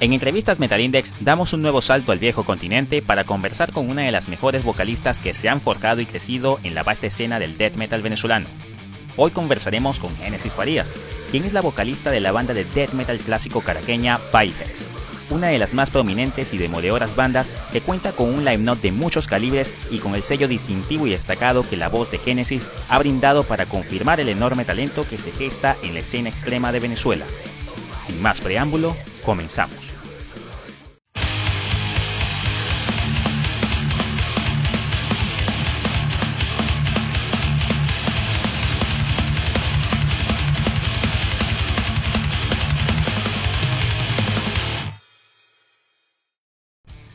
En entrevistas Metalindex damos un nuevo salto al viejo continente para conversar con una de las mejores vocalistas que se han forjado y crecido en la vasta escena del death metal venezolano. Hoy conversaremos con Genesis Farías, quien es la vocalista de la banda de death metal clásico caraqueña Pyhex, una de las más prominentes y demoledoras bandas que cuenta con un line de muchos calibres y con el sello distintivo y destacado que la voz de Genesis ha brindado para confirmar el enorme talento que se gesta en la escena extrema de Venezuela. Sin más preámbulo, comenzamos.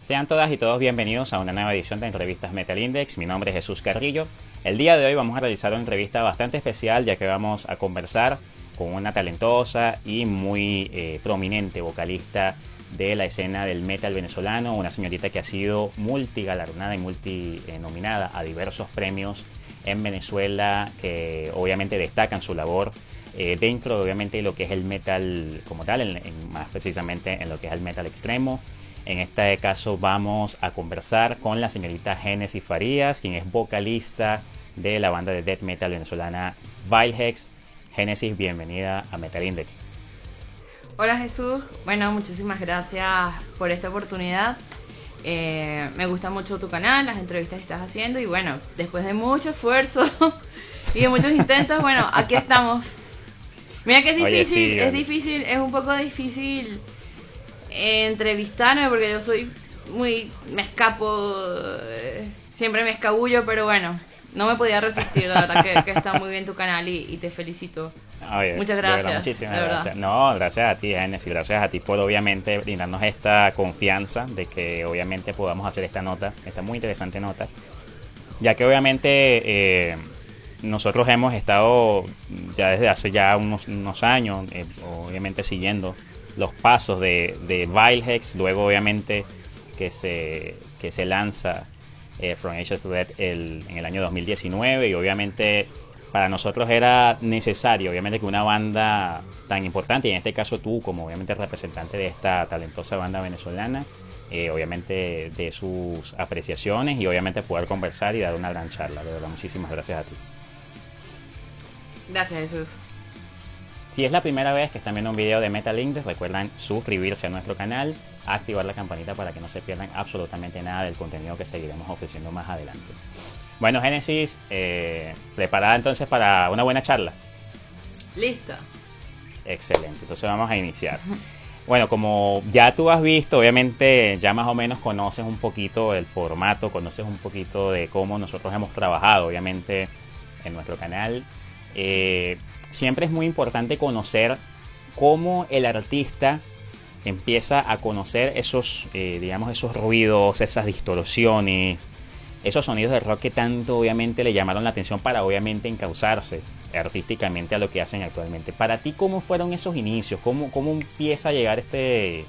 Sean todas y todos bienvenidos a una nueva edición de entrevistas Metal Index. Mi nombre es Jesús Carrillo. El día de hoy vamos a realizar una entrevista bastante especial ya que vamos a conversar con una talentosa y muy eh, prominente vocalista de la escena del metal venezolano, una señorita que ha sido multigalardonada y multinominada a diversos premios en Venezuela que obviamente destacan su labor eh, dentro obviamente de lo que es el metal como tal, más precisamente en lo que es el metal extremo. En este caso vamos a conversar con la señorita Genesis Farías, quien es vocalista de la banda de death metal venezolana Vilehex. Genesis, bienvenida a Metal Index. Hola Jesús, bueno, muchísimas gracias por esta oportunidad. Eh, me gusta mucho tu canal, las entrevistas que estás haciendo y bueno, después de mucho esfuerzo y de muchos intentos, bueno, aquí estamos. Mira que es difícil, es difícil, es un poco difícil entrevistarme porque yo soy muy. me escapo. Eh, siempre me escabullo, pero bueno, no me podía resistir, la verdad que, está muy bien tu canal y, te felicito. Muchas gracias. muchísimas gracias. No, gracias a ti, Genesis, gracias a ti por obviamente brindarnos esta confianza de que obviamente podamos hacer esta nota, esta muy interesante nota, ya que obviamente eh, nosotros hemos estado ya desde hace ya unos, unos años, eh, obviamente siguiendo los pasos de, de Vilehex, luego obviamente que se, que se lanza eh, From Ages to Death en el año 2019 y obviamente para nosotros era necesario, obviamente, que una banda tan importante, y en este caso tú como obviamente representante de esta talentosa banda venezolana, eh, obviamente de sus apreciaciones y obviamente poder conversar y dar una gran charla. De verdad, muchísimas gracias a ti. Gracias Jesús. Si es la primera vez que están viendo un video de Metal Index, recuerden suscribirse a nuestro canal, activar la campanita para que no se pierdan absolutamente nada del contenido que seguiremos ofreciendo más adelante. Bueno, Génesis, eh, ¿preparada entonces para una buena charla? Lista. Excelente, entonces vamos a iniciar. Bueno, como ya tú has visto, obviamente ya más o menos conoces un poquito el formato, conoces un poquito de cómo nosotros hemos trabajado, obviamente, en nuestro canal. Eh, siempre es muy importante conocer cómo el artista empieza a conocer esos, eh, digamos, esos ruidos, esas distorsiones, esos sonidos de rock que tanto obviamente le llamaron la atención para obviamente encauzarse artísticamente a lo que hacen actualmente. Para ti, ¿cómo fueron esos inicios? ¿Cómo, cómo empieza a llegar este,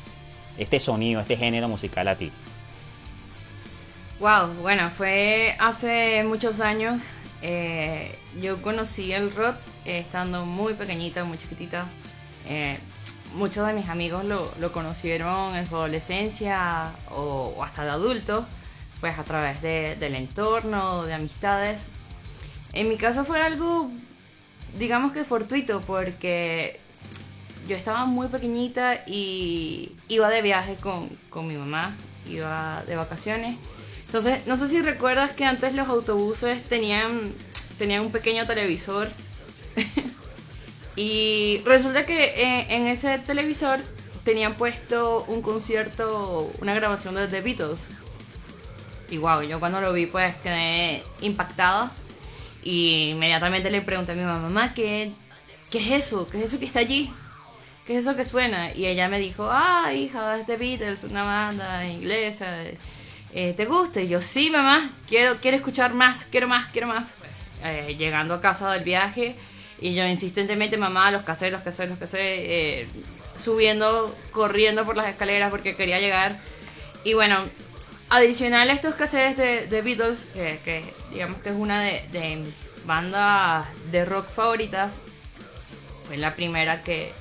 este sonido, este género musical a ti? Wow, bueno, fue hace muchos años. Eh, yo conocí el rock estando muy pequeñita, muy chiquitita. Eh, muchos de mis amigos lo, conocieron en su adolescencia o, hasta de adultos, pues a través del entorno, de amistades. En mi caso fue algo, digamos que fortuito, porque yo estaba muy pequeñita y iba de viaje con, con mi mamá, iba de vacaciones. Entonces, no sé si recuerdas que antes los autobuses tenían, tenían un pequeño televisor y resulta que eh, en, ese televisor tenían puesto un concierto, una grabación de The Beatles. Y wow, yo cuando lo vi pues quedé impactada. Y inmediatamente le pregunté a mi mamá, ¿qué, ¿qué es eso? ¿Qué es eso que está allí? ¿Qué es eso que suena? Y ella me dijo, ah, hija, es The Beatles, una banda inglesa. Eh, ¿Te gusta? Y yo, sí, mamá, quiero, quiero escuchar más, quiero más, quiero más. Eh, llegando a casa del viaje, y yo insistentemente, mamá, los casé, los casé, los casé, eh, subiendo, corriendo por las escaleras porque quería llegar. Y bueno, adicional a estos cassettes de, de Beatles, que, digamos que es una de, de bandas de rock favoritas, fue la primera que,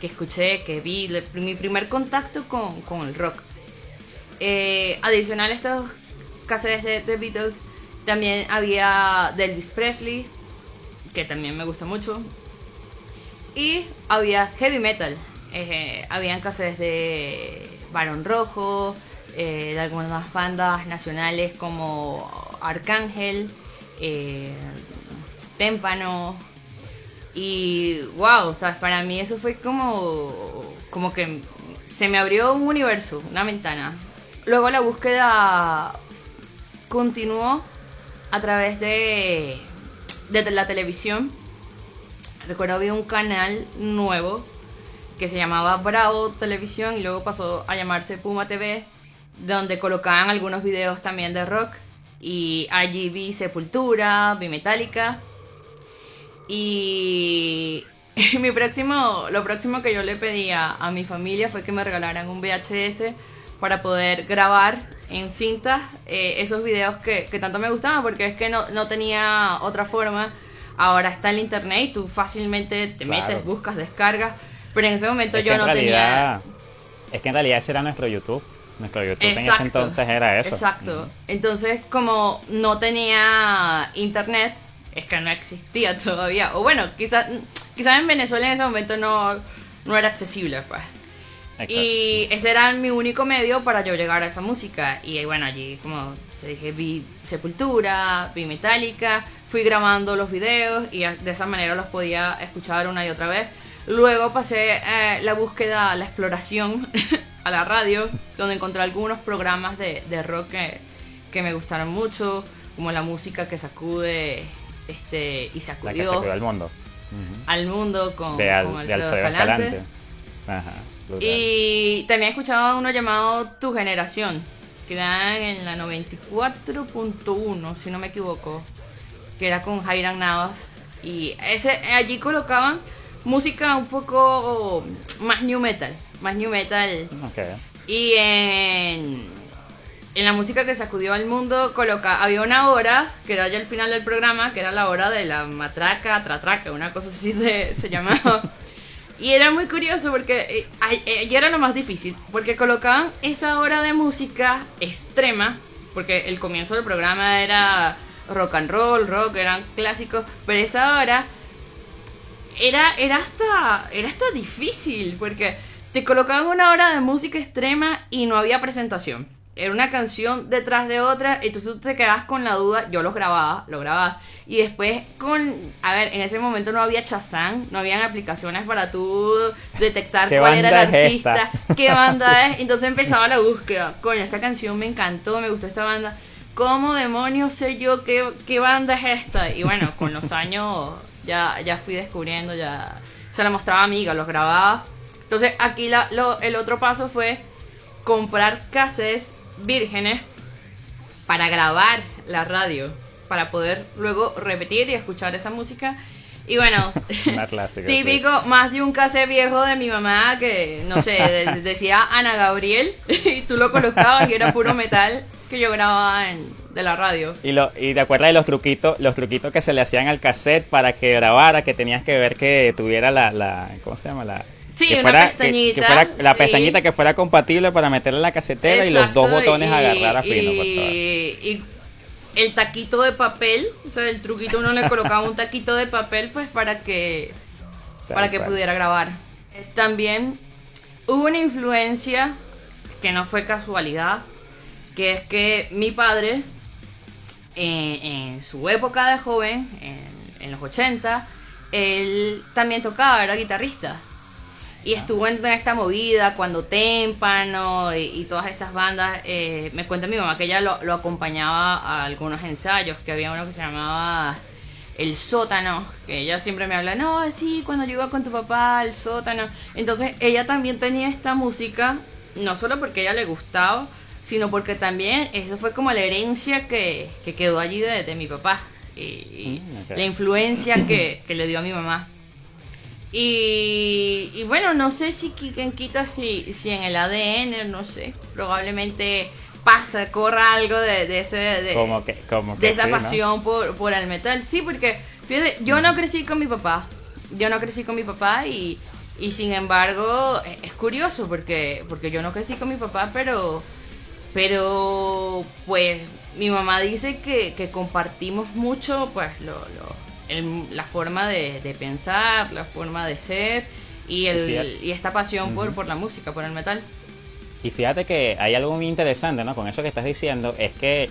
que escuché, que vi, mi primer contacto con, con el rock. Eh, adicional a estos cassettes de, de, Beatles, también había de Elvis Presley, que también me gusta mucho. Y había heavy metal. Eh, habían de Barón Rojo, eh, de algunas bandas nacionales como Arcángel, eh, Témpano. Y wow, ¿sabes? Para mí eso fue como, como que se me abrió un universo, una ventana. Luego la búsqueda continuó a través de, de la televisión. Recuerdo había un canal nuevo que se llamaba Bravo Televisión y luego pasó a llamarse Puma TV, donde colocaban algunos videos también de rock. Y allí vi Sepultura, vi Metallica. Y mi próximo, lo próximo que yo le pedía a mi familia fue que me regalaran un VHS para poder grabar en cinta eh, esos videos que, que, tanto me gustaban, porque es que no, no, tenía otra forma. Ahora está el internet y tú fácilmente te metes, buscas, descargas, pero en ese momento yo no tenía... Es que en realidad ese era nuestro YouTube. Nuestro YouTube en ese entonces era eso. Exacto. Entonces, como no tenía internet, es que no existía todavía. O bueno, quizás quizás en Venezuela en ese momento no, no era accesible, pues. Y ese era mi único medio para yo llegar a esa música. Y bueno, allí, como te dije, vi Sepultura, vi Metallica, fui grabando los videos y de esa manera los podía escuchar una y otra vez. Luego pasé eh, la búsqueda, la exploración a la radio, donde encontré algunos programas de, de rock que, que, me gustaron mucho, como la música que sacude este, y sacudió. La que sacudió al mundo. Al mundo con, de, Alfredo, Escalante. Ajá. Y también he escuchado uno llamado Tu Generación, que dan en la 94.1, si no me equivoco, que era con Jairan Navas. Y ese, allí colocaban música un poco más new metal, más new metal. Y en, en la música que sacudió al mundo coloca, había una hora, que era ya el final del programa, que era la hora de la matraca, tratraca, una cosa así se, se llamaba. Y era muy curioso porque eh, eh, y era lo más difícil, porque colocaban esa hora de música extrema, porque el comienzo del programa era rock and roll, rock, eran clásicos, pero esa hora era, era, hasta, era hasta difícil, porque te colocaban una hora de música extrema y no había presentación. Era una canción detrás de otra, entonces tú te quedabas con la duda, yo los grababa, lo grababa y después con, a ver, en ese momento no había Chazán, no habían aplicaciones para tú detectar cuál era el artista, qué banda es. Entonces empezaba la búsqueda. Coño, esta canción me encantó, me gustó esta banda. ¿Cómo demonios sé yo qué, qué banda es esta? Y bueno, con los años ya, ya fui descubriendo, ya se la mostraba a amiga, los grababa. Entonces aquí la, lo, el otro paso fue comprar cassettes vírgenes para grabar la radio para poder luego repetir y escuchar esa música. Y bueno, típico, más de un cassette viejo de mi mamá que, no sé, decía Ana Gabriel y tú lo colocabas y era puro metal que yo grababa en, de la radio. Y, lo, y te acuerdas de los truquitos, los truquitos que se le hacían al cassette para que grabara, que tenías que ver que tuviera la, la ¿cómo se llama? La, Sí, una pestañita. Que, fuera, la pestañita que fuera compatible para meterle la casetera y los dos botones agarrar a fino. y el taquito de papel, o sea, el truquito uno le colocaba un taquito de papel pues para que para que pudiera grabar. También hubo una influencia que no fue casualidad, que es que mi padre en, su época de joven, en, en los 80, él también tocaba, era guitarrista. Y estuvo en esta movida cuando Témpano y, todas estas bandas. Eh, me cuenta mi mamá que ella lo, acompañaba a algunos ensayos, que había uno que se llamaba El Sótano, que ella siempre me habla, no, sí, cuando yo iba con tu papá, el sótano. Entonces ella también tenía esta música, no solo porque a ella le gustaba, sino porque también eso fue como la herencia que, quedó allí de, mi papá. Y, mm, la influencia que, que le dio a mi mamá. Y, bueno, no sé si quien quita si, si en el ADN, no sé, probablemente pasa, corra algo de, ese de, como que, como de esa pasión por, por el metal. Sí, porque fíjate, yo no crecí con mi papá. Yo no crecí con mi papá y, Y sin embargo, e, es curioso porque, porque yo no crecí con mi papá, pero, pero pues mi mamá dice que, que compartimos mucho pues lo, lo, la forma de, de, pensar, la forma de ser y, el, y esta pasión por, por la música, por el metal. Y fíjate que hay algo muy interesante, ¿no? Con eso que estás diciendo, es que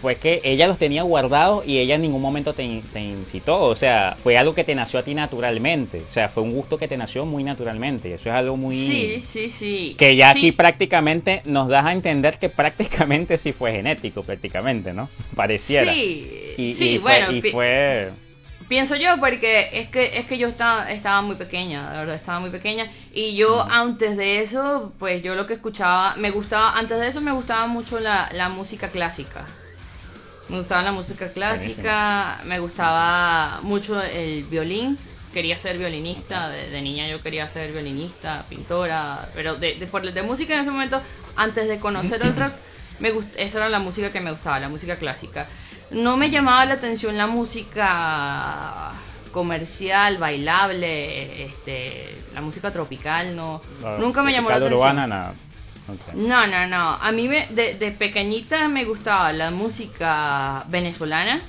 fue que ella los tenía guardados y ella en ningún momento te, incitó. O sea, fue algo que te nació a ti naturalmente. O sea, fue un gusto que te nació muy naturalmente. Y eso es algo muy... Sí, sí, sí. Que ya aquí prácticamente nos das a entender que prácticamente sí fue genético, prácticamente, ¿no? Pareciera. Sí, sí, bueno. y fue... Pienso yo porque es que es que yo estaba, estaba muy pequeña, la verdad, estaba muy pequeña. Y yo antes de eso, pues yo lo que escuchaba, me gustaba, antes de eso me gustaba mucho la, la música clásica. Me gustaba la música clásica, me gustaba mucho el violín. Quería ser violinista, de, niña yo quería ser violinista, pintora, pero de, de, de música en ese momento, antes de conocer el rock, me esa era la música que me gustaba, la música clásica. No me llamaba la atención la música comercial, bailable, este, la música tropical, no. nunca me llamó la atención. No, no, no. A mí me, de, de, pequeñita me gustaba la música venezolana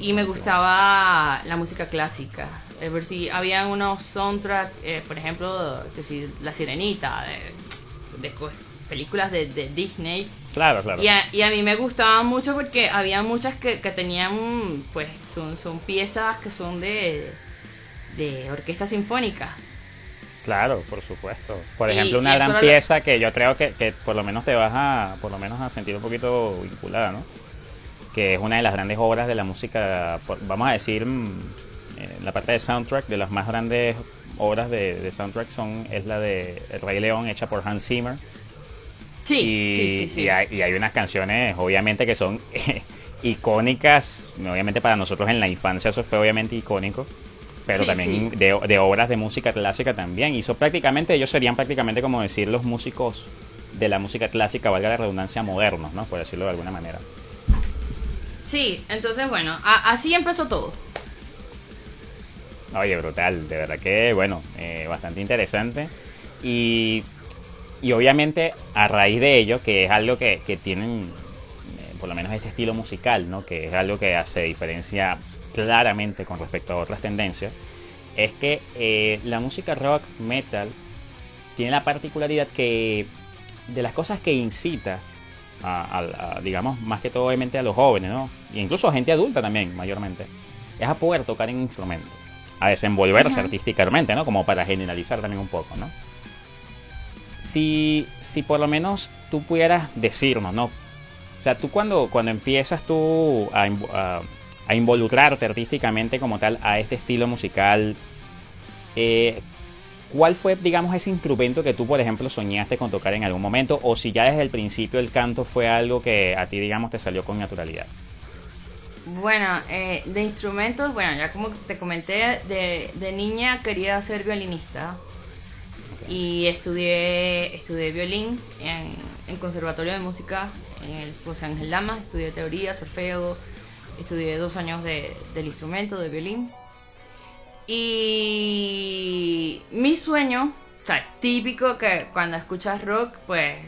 y me gustaba la música clásica. Es ver si había unos soundtracks, eh, por ejemplo, que si La Sirenita, de, películas de, Disney. Claro, claro. Y a, mí me gustaban mucho porque había muchas que, que tenían, pues, son, son piezas que son de, de orquesta sinfónica. Claro, por supuesto. Por ejemplo, una gran pieza que yo creo que, que, por lo menos te vas a, por lo menos a sentir un poquito vinculada, ¿no? Que es una de las grandes obras de la música, vamos a decir, mm, eh, la parte de soundtrack, de las más grandes obras de, soundtrack son, es la de El Rey León, hecha por Hans Zimmer. Sí, sí, sí, Y, hay, y hay unas canciones, obviamente, que son icónicas, obviamente para nosotros en la infancia eso fue obviamente icónico pero también De, de, obras de música clásica también. Hizo prácticamente, ellos serían prácticamente como decir los músicos de la música clásica, valga la redundancia, modernos, ¿no? Por decirlo de alguna manera. Sí, entonces bueno, así empezó todo. Oye, brutal, de verdad que, bueno, eh, bastante interesante. Y, y obviamente a raíz de ello, que es algo que, que tienen, eh, por lo menos este estilo musical, ¿no? Que es algo que hace diferencia claramente con respecto a otras tendencias, es que eh, la música rock metal tiene la particularidad que de las cosas que incita a, digamos, más que todo obviamente a los jóvenes, ¿no? E incluso a gente adulta también, mayormente, es a poder tocar en instrumento, a desenvolverse artísticamente, ¿no? Como para generalizar también un poco, ¿no? Si, si por lo menos tú pudieras decirnos, ¿no? O sea, tú cuando, cuando empiezas tú a a involucrarte artísticamente como tal a este estilo musical. Eh, ¿Cuál fue, digamos, ese instrumento que tú, por ejemplo, soñaste con tocar en algún momento? O si ya desde el principio el canto fue algo que a ti, digamos, te salió con naturalidad. Bueno, eh, de instrumentos, bueno, ya como te comenté, de, niña quería ser violinista. Y estudié, estudié violín en, el Conservatorio de Música en el José Ángel Lama. Estudié teoría, solfeo, Estudié dos años de, del instrumento, de violín. Y mi sueño, o sea, típico que cuando escuchas rock, pues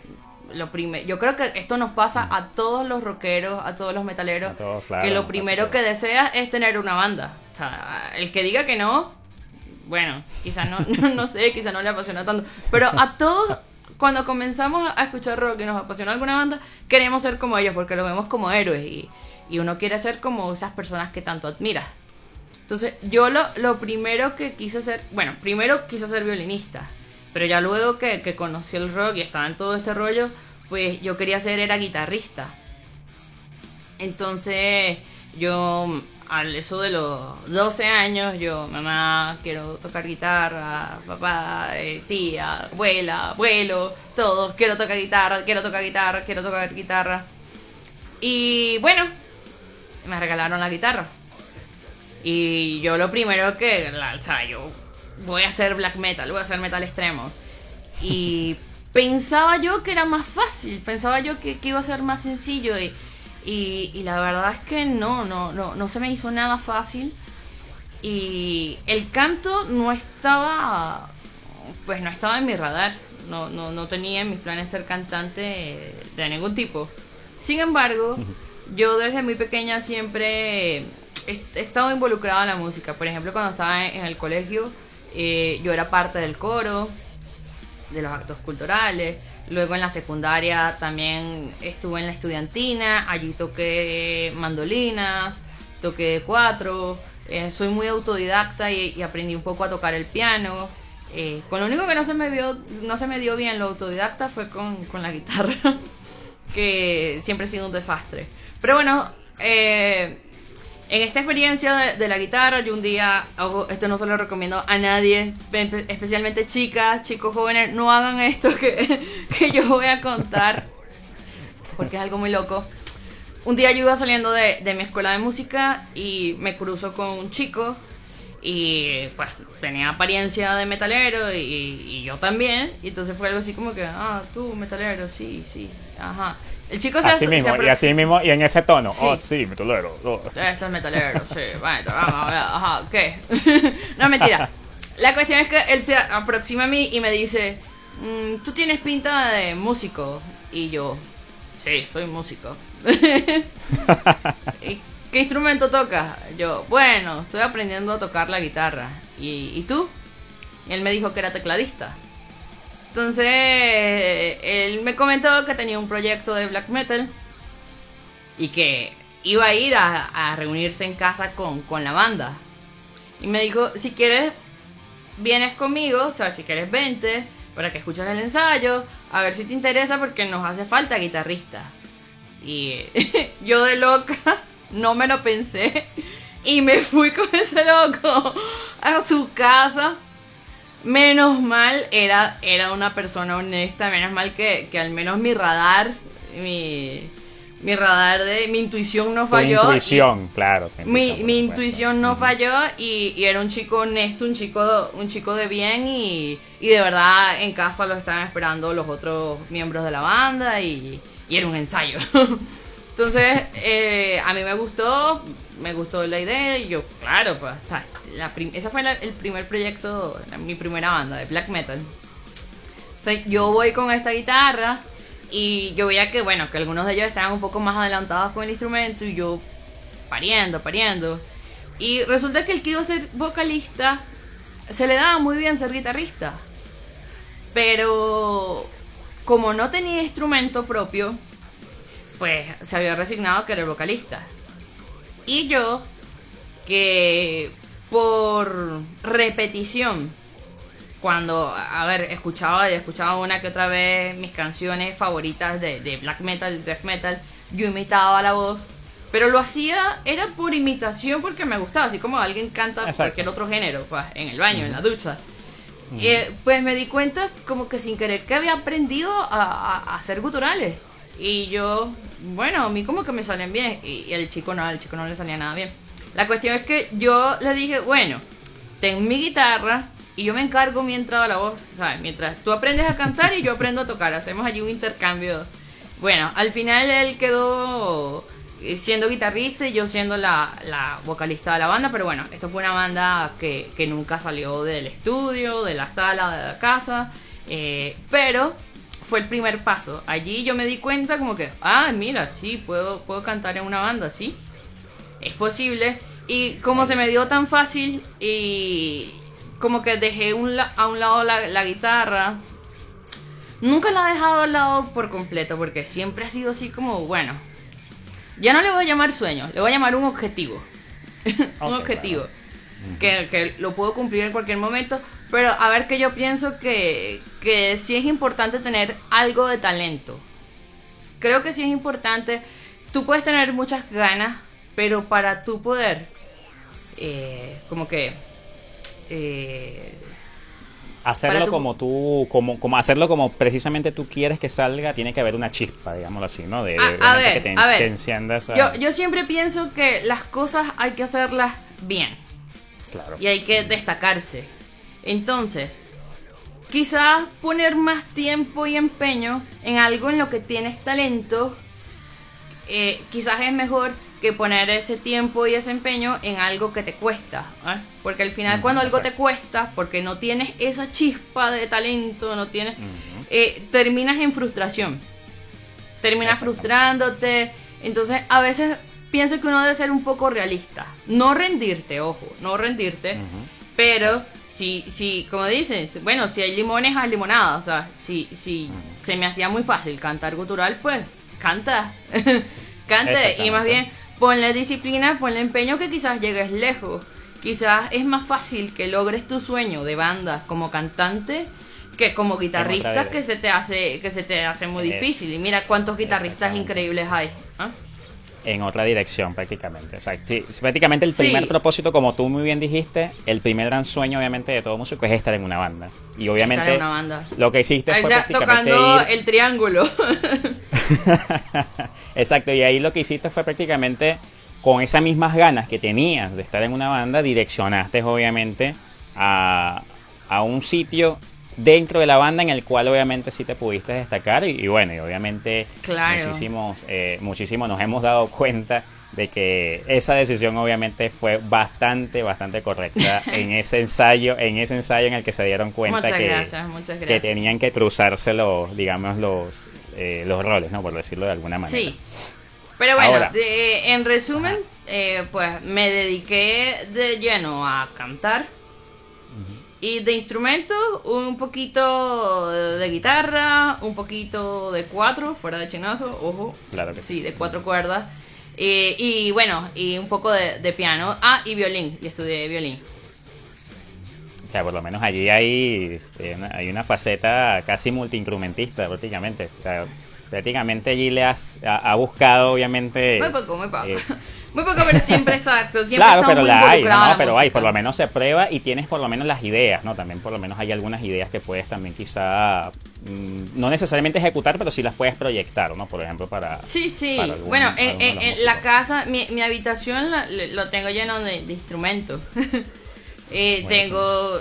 lo primero, yo creo que esto nos pasa a todos los rockeros, a todos los metaleros, que lo primero que desea es tener una banda. O sea, el que diga que no, bueno, quizás no, no, sé, quizás no le apasiona tanto, pero a todos cuando comenzamos a escuchar rock y nos apasiona alguna banda, queremos ser como ellos porque lo vemos como héroes y y uno quiere ser como esas personas que tanto admira. Entonces, yo lo, lo primero que quise hacer, bueno, primero quise ser violinista, pero ya luego que, que conocí el rock y estaba en todo este rollo, pues yo quería ser era guitarrista. Entonces, yo al eso de los 12 años, yo, mamá, quiero tocar guitarra, papá, eh, tía, abuela, abuelo, todos, quiero tocar guitarra, quiero tocar guitarra, quiero tocar guitarra. Y bueno, me regalaron la guitarra. Y yo lo primero que, o sea, yo voy a hacer black metal, voy a hacer metal extremo. Y pensaba yo que era más fácil, pensaba yo que, iba a ser más sencillo y, y, la verdad es que no, no, no, no se me hizo nada fácil. y el canto no estaba, pues no estaba en mi radar. No, no, no tenía en mis planes ser cantante de ningún tipo. Sin embargo, yo desde muy pequeña siempre he estado involucrada en la música. Por ejemplo, cuando estaba en el colegio, eh, yo era parte del coro, de los actos culturales. Luego en la secundaria también estuve en la estudiantina, allí toqué mandolina, toqué cuatro. Eh, soy muy autodidacta y, aprendí un poco a tocar el piano. Eh, con lo único que no se me vio, no se me dio bien lo autodidacta fue con, con la guitarra, que siempre ha sido un desastre. Pero bueno, eh, en esta experiencia de, la guitarra, yo un día, esto no se lo recomiendo a nadie, especialmente chicas, chicos jóvenes, no hagan esto que, que yo voy a contar, porque es algo muy loco. Un día yo iba saliendo de, de mi escuela de música y me cruzo con un chico y pues tenía apariencia de metalero y, y, yo también. Y entonces fue algo así como que, ah, tú, metalero, sí, sí, ajá. El chico se Así mismo, y así mismo, y en ese tono, oh, sí, metalero. Oh. Esto es metalero, sí, bueno, vamos a ver, ajá, ¿qué? no, mentira. La cuestión es que él se aproxima a mí y me dice, mm, tú tienes pinta de músico. Y yo, sí, soy músico. ¿Qué instrumento tocas? Yo, bueno, estoy aprendiendo a tocar la guitarra. ¿Y, tú? Y él me dijo que era tecladista. Entonces, él me comentó que tenía un proyecto de black metal y que iba a ir a, reunirse en casa con, con, la banda. Y me dijo, si quieres, vienes conmigo, o sea, si quieres, vente para que escuches el ensayo, a ver si te interesa porque nos hace falta guitarrista. Y yo de loca no me lo pensé y me fui con ese loco a su casa. Menos mal era, era una persona honesta, menos mal que, al menos mi radar, mi, mi radar de mi intuición no falló. Mi intuición, claro. Mi, mi intuición no falló y, y, era un chico honesto, un chico, un chico de bien y, y de verdad en casa lo estaban esperando los otros miembros de la banda y, y era un ensayo. Entonces, eh, a mí me gustó, me gustó la idea y yo, claro, pues, o sea, la ese fue el primer proyecto, mi primera banda de black metal. O yo voy con esta guitarra y yo veía que, bueno, que algunos de ellos estaban un poco más adelantados con el instrumento y yo pariendo, pariendo. Y resulta que el que iba a ser vocalista se le daba muy bien ser guitarrista. Pero como no tenía instrumento propio, pues se había resignado que era el vocalista. Y yo, que por repetición, cuando, a ver, escuchaba y escuchaba una que otra vez mis canciones favoritas de, black metal, death metal, yo imitaba la voz, pero lo hacía, era por imitación porque me gustaba, así como alguien canta cualquier otro género, pues, en el baño, en la ducha. Eh, pues me di cuenta como que sin querer que había aprendido a, a hacer guturales. Y yo, bueno, a mí como que me salen bien. Y, el chico no, al chico no le salía nada bien. La cuestión es que yo le dije, bueno, ten mi guitarra y yo me encargo mientras a la voz, ¿sabes? Mientras tú aprendes a cantar y yo aprendo a tocar. Hacemos allí un intercambio. Bueno, al final él quedó siendo guitarrista y yo siendo la, la vocalista de la banda, pero bueno, esto fue una banda que, que nunca salió del estudio, de la sala, de la casa, eh, pero fue el primer paso. Allí yo me di cuenta como que, ah, mira, sí, puedo, puedo cantar en una banda, sí. Es posible. Y como se me dio tan fácil y como que dejé un a un lado la, guitarra, nunca la he dejado al lado por completo porque siempre ha sido así como, bueno, ya no le voy a llamar sueño, le voy a llamar un objetivo. un objetivo. Que, que, lo puedo cumplir en cualquier momento, pero a ver que yo pienso que, que sí es importante tener algo de talento. Creo que sí es importante. Tú puedes tener muchas ganas, pero para tú poder, eh, como que... Eh, hacerlo como tú, como, como hacerlo como precisamente tú quieres que salga, tiene que haber una chispa, digámoslo así, ¿no? De, a, ver, que te, a ver. yo, yo siempre pienso que las cosas hay que hacerlas bien. Claro. Y hay que destacarse. Entonces, quizás poner más tiempo y empeño en algo en lo que tienes talento, eh, quizás es mejor que poner ese tiempo y ese empeño en algo que te cuesta. ¿eh? Porque al final cuando algo te cuesta, porque no tienes esa chispa de talento, no tienes, eh, terminas en frustración. Terminas frustrándote. Entonces a veces pienso que uno debe ser un poco realista. No rendirte, ojo, no rendirte. Pero si, si, como dicen, bueno, si hay limones, hay limonada. O sea, si, si se me hacía muy fácil cantar gutural, pues canta. Cante y más bien ponle disciplina, ponle empeño que quizás llegues lejos. Quizás es más fácil que logres tu sueño de banda como cantante que como guitarrista que se te hace que se te hace muy difícil. Y mira cuántos guitarristas increíbles hay. ¿ah? En otra dirección prácticamente. O sea, sí, prácticamente el primer propósito, como tú muy bien dijiste, el primer gran sueño obviamente de todo músico es estar en una banda. Y obviamente una banda. lo que hiciste Ahí fue prácticamente tocando el triángulo. Exacto, y ahí lo que hiciste fue prácticamente con esas mismas ganas que tenías de estar en una banda, direccionaste obviamente a, a un sitio dentro de la banda en el cual obviamente sí te pudiste destacar y, bueno, y obviamente muchísimos, eh, muchísimo nos hemos dado cuenta de que esa decisión obviamente fue bastante, bastante correcta en ese ensayo, en ese ensayo en el que se dieron cuenta que, que tenían que cruzarse los, digamos, los, eh, los roles, ¿no? Por decirlo de alguna manera. Sí. Pero bueno, en resumen, eh, pues me dediqué de lleno a cantar. Y de instrumentos, un poquito de guitarra, un poquito de cuatro, fuera de chinazo, ojo. Claro que sí. de cuatro cuerdas. y bueno, y un poco de, piano. Ah, y violín, y estudié violín. O sea, por lo menos allí hay, eh, hay una faceta casi multiinstrumentista, prácticamente. O sea, prácticamente allí le has ha, buscado, obviamente. Muy poco, muy poco. Eh, muy poco, pero siempre exacto. Siempre claro, pero la hay, ¿no? Pero hay, por lo menos se prueba y tienes por lo menos las ideas, ¿no? También por lo menos hay algunas ideas que puedes también quizá mm, no necesariamente ejecutar, pero sí las puedes proyectar, ¿no? Por ejemplo, para... Sí, sí. bueno, en, la casa, mi, mi habitación lo tengo lleno de, instrumentos. eh, tengo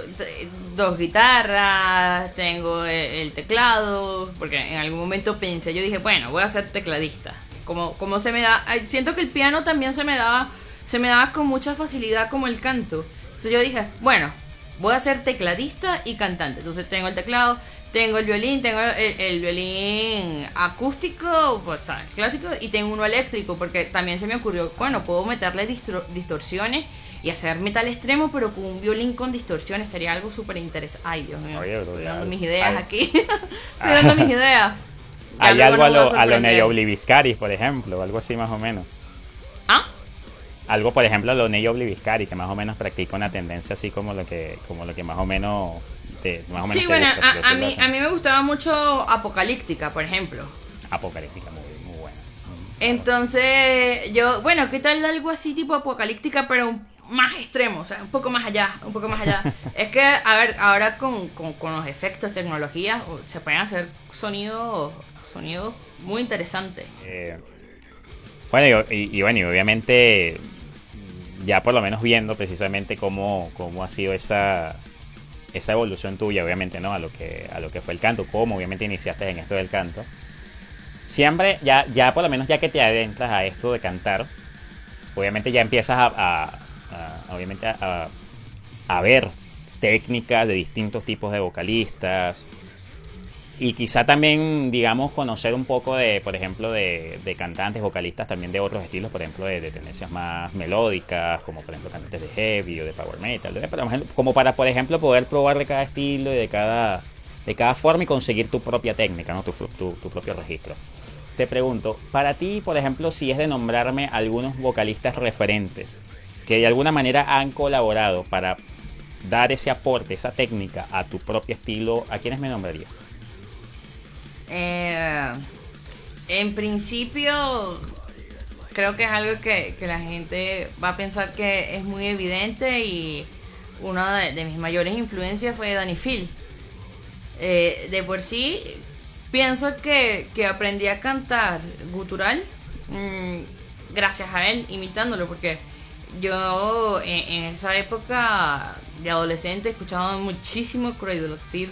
dos guitarras, tengo el, teclado, porque en algún momento pensé, yo dije, bueno, voy a ser tecladista como, como se me da, siento que el piano también se me daba, se me daba con mucha facilidad como el canto. Entonces yo dije, bueno, voy a ser tecladista y cantante. Entonces tengo el teclado, tengo el violín, tengo el, violín acústico, pues, clásico, y tengo uno eléctrico, porque también se me ocurrió, bueno, puedo meterle distorsiones y hacer metal extremo, pero con un violín con distorsiones sería algo súper interesante. Ay, Dios mío, estoy dando mis ideas aquí. estoy dando mis ideas. Hay algo a lo, a lo Neo por ejemplo, algo así más o menos. ¿Ah? Algo, por ejemplo, a lo Neo Obliviscari, que más o menos practica una tendencia así como lo que, como lo que más o menos te, más o menos Sí, bueno, a, mí, a mí me gustaba mucho Apocalíptica, por ejemplo. Apocalíptica, muy, muy buena. Entonces, yo, bueno, ¿qué tal algo así tipo Apocalíptica, pero más extremo, o sea, un poco más allá, un poco más allá. es que, a ver, ahora con, con, con los efectos, tecnologías, se pueden hacer sonidos muy interesante. Eh, bueno, y, bueno, y obviamente ya por lo menos viendo precisamente cómo, cómo ha sido esa, esa evolución tuya, obviamente, ¿no? A lo que, a lo que fue el canto, cómo obviamente iniciaste en esto del canto. Siempre, ya, ya por lo menos ya que te adentras a esto de cantar, obviamente ya empiezas a, obviamente a, a ver técnicas de distintos tipos de vocalistas, y quizá también, digamos, conocer un poco de, por ejemplo, de, cantantes, vocalistas también de otros estilos, por ejemplo, de, tendencias más melódicas, como por ejemplo cantantes de heavy o de power metal, como para, por ejemplo, poder probar de cada estilo y de cada, de cada forma y conseguir tu propia técnica, ¿no? tu, tu, tu propio registro. Te pregunto, para ti, por ejemplo, si es de nombrarme algunos vocalistas referentes que de alguna manera han colaborado para dar ese aporte, esa técnica a tu propio estilo, ¿a quiénes me nombrarías? Eh, en principio, creo que es algo que, la gente va a pensar que es muy evidente y una de, mis mayores influencias fue Danny Phil. Eh, de por sí, pienso que, aprendí a cantar gutural mm, gracias a él, imitándolo, porque yo en, esa época de adolescente escuchaba muchísimo Cradle of Fear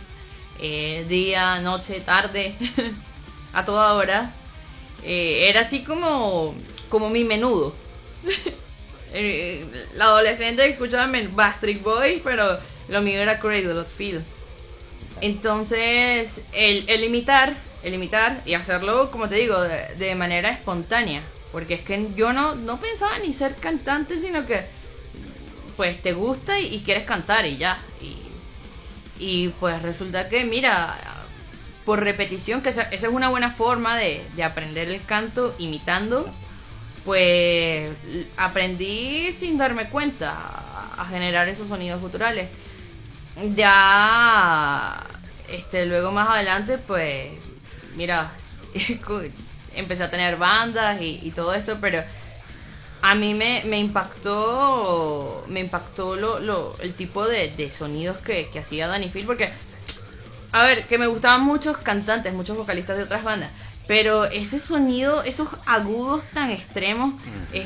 eh, día, noche, tarde, a toda hora. Eh, era así como, como mi menudo. Eh, la adolescente escuchaba Bastric Boys, pero lo mío era Cradle of Field. Entonces, el, el, imitar, el imitar y hacerlo, como te digo, de, manera espontánea. Porque es que yo no, no pensaba ni ser cantante, sino que pues te gusta y, quieres cantar y ya. Y, pues resulta que, mira, por repetición, que esa, es una buena forma de, de aprender el canto imitando pues aprendí sin darme cuenta a, generar esos sonidos culturales. Ya, este, luego más adelante, pues, mira, empecé a tener bandas y, todo esto, pero a mí me, me impactó, me impactó lo, lo, el tipo de, sonidos que, que hacía Danny Phil, porque, a ver, que me gustaban muchos cantantes, muchos vocalistas de otras bandas, pero ese sonido, esos agudos tan extremos, es,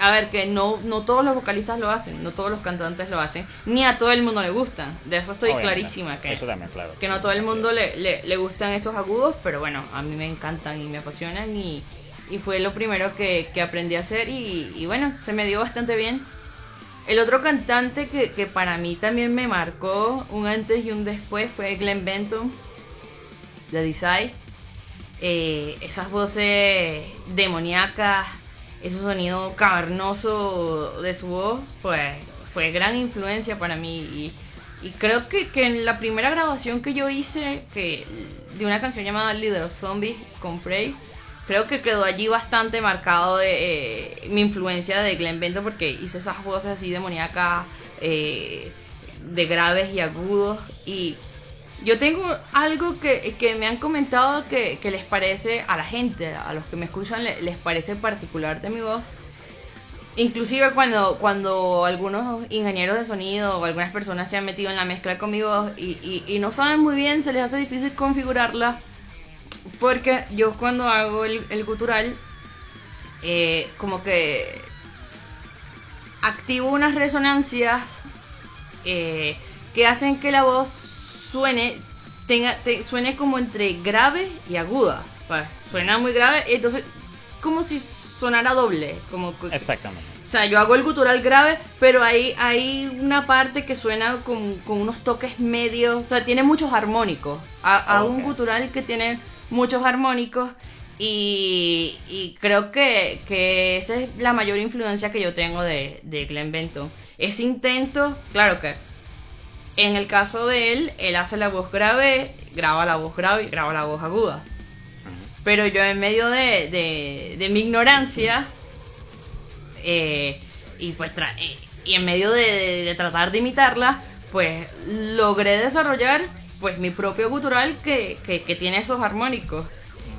a ver, que no, no todos los vocalistas lo hacen, no todos los cantantes lo hacen, ni a todo el mundo le gustan. De eso estoy clarísima. Que, eso también, claro. Que no a todo el mundo le, le, gustan esos agudos, pero bueno, a mí me encantan y me apasionan y, y fue lo primero que, que aprendí a hacer y, y, bueno, se me dio bastante bien. El otro cantante que, que para mí también me marcó un antes y un después fue Glenn Benton de Design eh, esas voces demoníacas, ese sonido cavernoso de su voz, pues fue gran influencia para mí. Y, creo que, en la primera grabación que yo hice que, de una canción llamada Leader of Zombies con Frey, creo que quedó allí bastante marcado de, eh, mi influencia de Glenn Benton porque hice esas voces así demoníacas, eh, de graves y agudos. Y yo tengo algo que, que me han comentado que, les parece a la gente, a los que me escuchan, les, parece particular de mi voz. Inclusive cuando, cuando algunos ingenieros de sonido o algunas personas se han metido en la mezcla con mi voz y, y no saben muy bien, se les hace difícil configurarla. Porque yo cuando hago el, el cultural, eh, como que activo unas resonancias eh, que hacen que la voz suene, tenga, suene como entre grave y aguda. suena muy grave, entonces como si sonara doble. Como, Exactamente. O sea, yo hago el gutural grave, pero hay, hay una parte que suena con, con unos toques medios. O sea, tiene muchos armónicos. A, un gutural que tiene muchos armónicos. Y, y creo que, que, esa es la mayor influencia que yo tengo de, de Glenn Benton. Ese intento, claro que en el caso de él, él hace la voz grave, graba la voz grave y graba la voz aguda. Pero yo en medio de, de, mi ignorancia eh, y pues eh, y en medio de, tratar de imitarla, pues logré desarrollar pues mi propio gutural que, que tiene esos armónicos.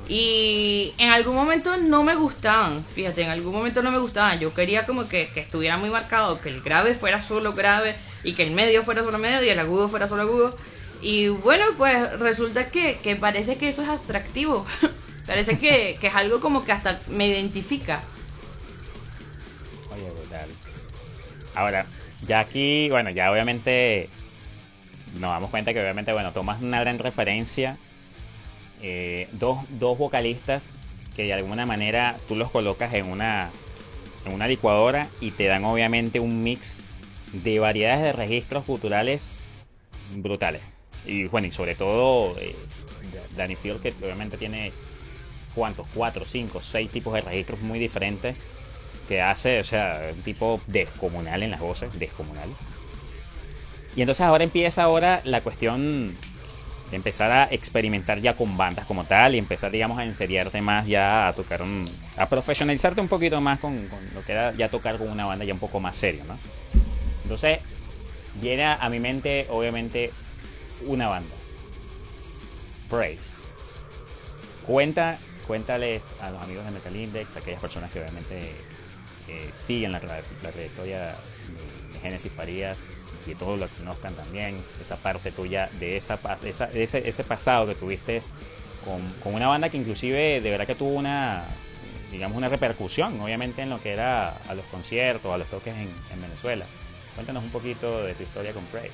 Y en algún momento no me gustaban, fíjate, en algún momento no me gustaban. Yo quería como que, estuviera muy marcado, que el grave fuera solo grave y que el medio fuera solo medio y el agudo fuera solo agudo. Y bueno, pues resulta que, parece que eso es atractivo. parece que, es algo como que hasta me identifica. Oye, brutal. Ahora, ya aquí, bueno, ya obviamente nos damos cuenta que obviamente, bueno, tomas una gran referencia eh, dos, dos vocalistas que de alguna manera tú los colocas en una, en una licuadora y te dan obviamente un mix de variedades de registros culturales brutales. Y bueno, y sobre todo eh, Danny Field, que obviamente tiene cuántos, cuatro, cinco, seis tipos de registros muy diferentes que hace, o sea, un tipo descomunal en las voces, descomunal. Y entonces ahora empieza ahora la cuestión empezar a experimentar ya con bandas como tal y empezar, digamos, a enseriarte más ya a tocar, un, a profesionalizarte un poquito más con, lo que era ya tocar con una banda ya un poco más serio, ¿no? Entonces, viene a, mi mente, obviamente, una banda. Prey. Cuenta, cuéntales a los amigos de Metal Index, a aquellas personas que obviamente eh, siguen la, trayectoria de Genesis Farías, que todos lo conozcan también, esa parte tuya de, esa, ese, ese, pasado que tuviste con, con, una banda que inclusive de verdad que tuvo una, digamos, una repercusión, obviamente, en lo que era a los conciertos, a los toques en, en Venezuela. Cuéntanos un poquito de tu historia con Prey.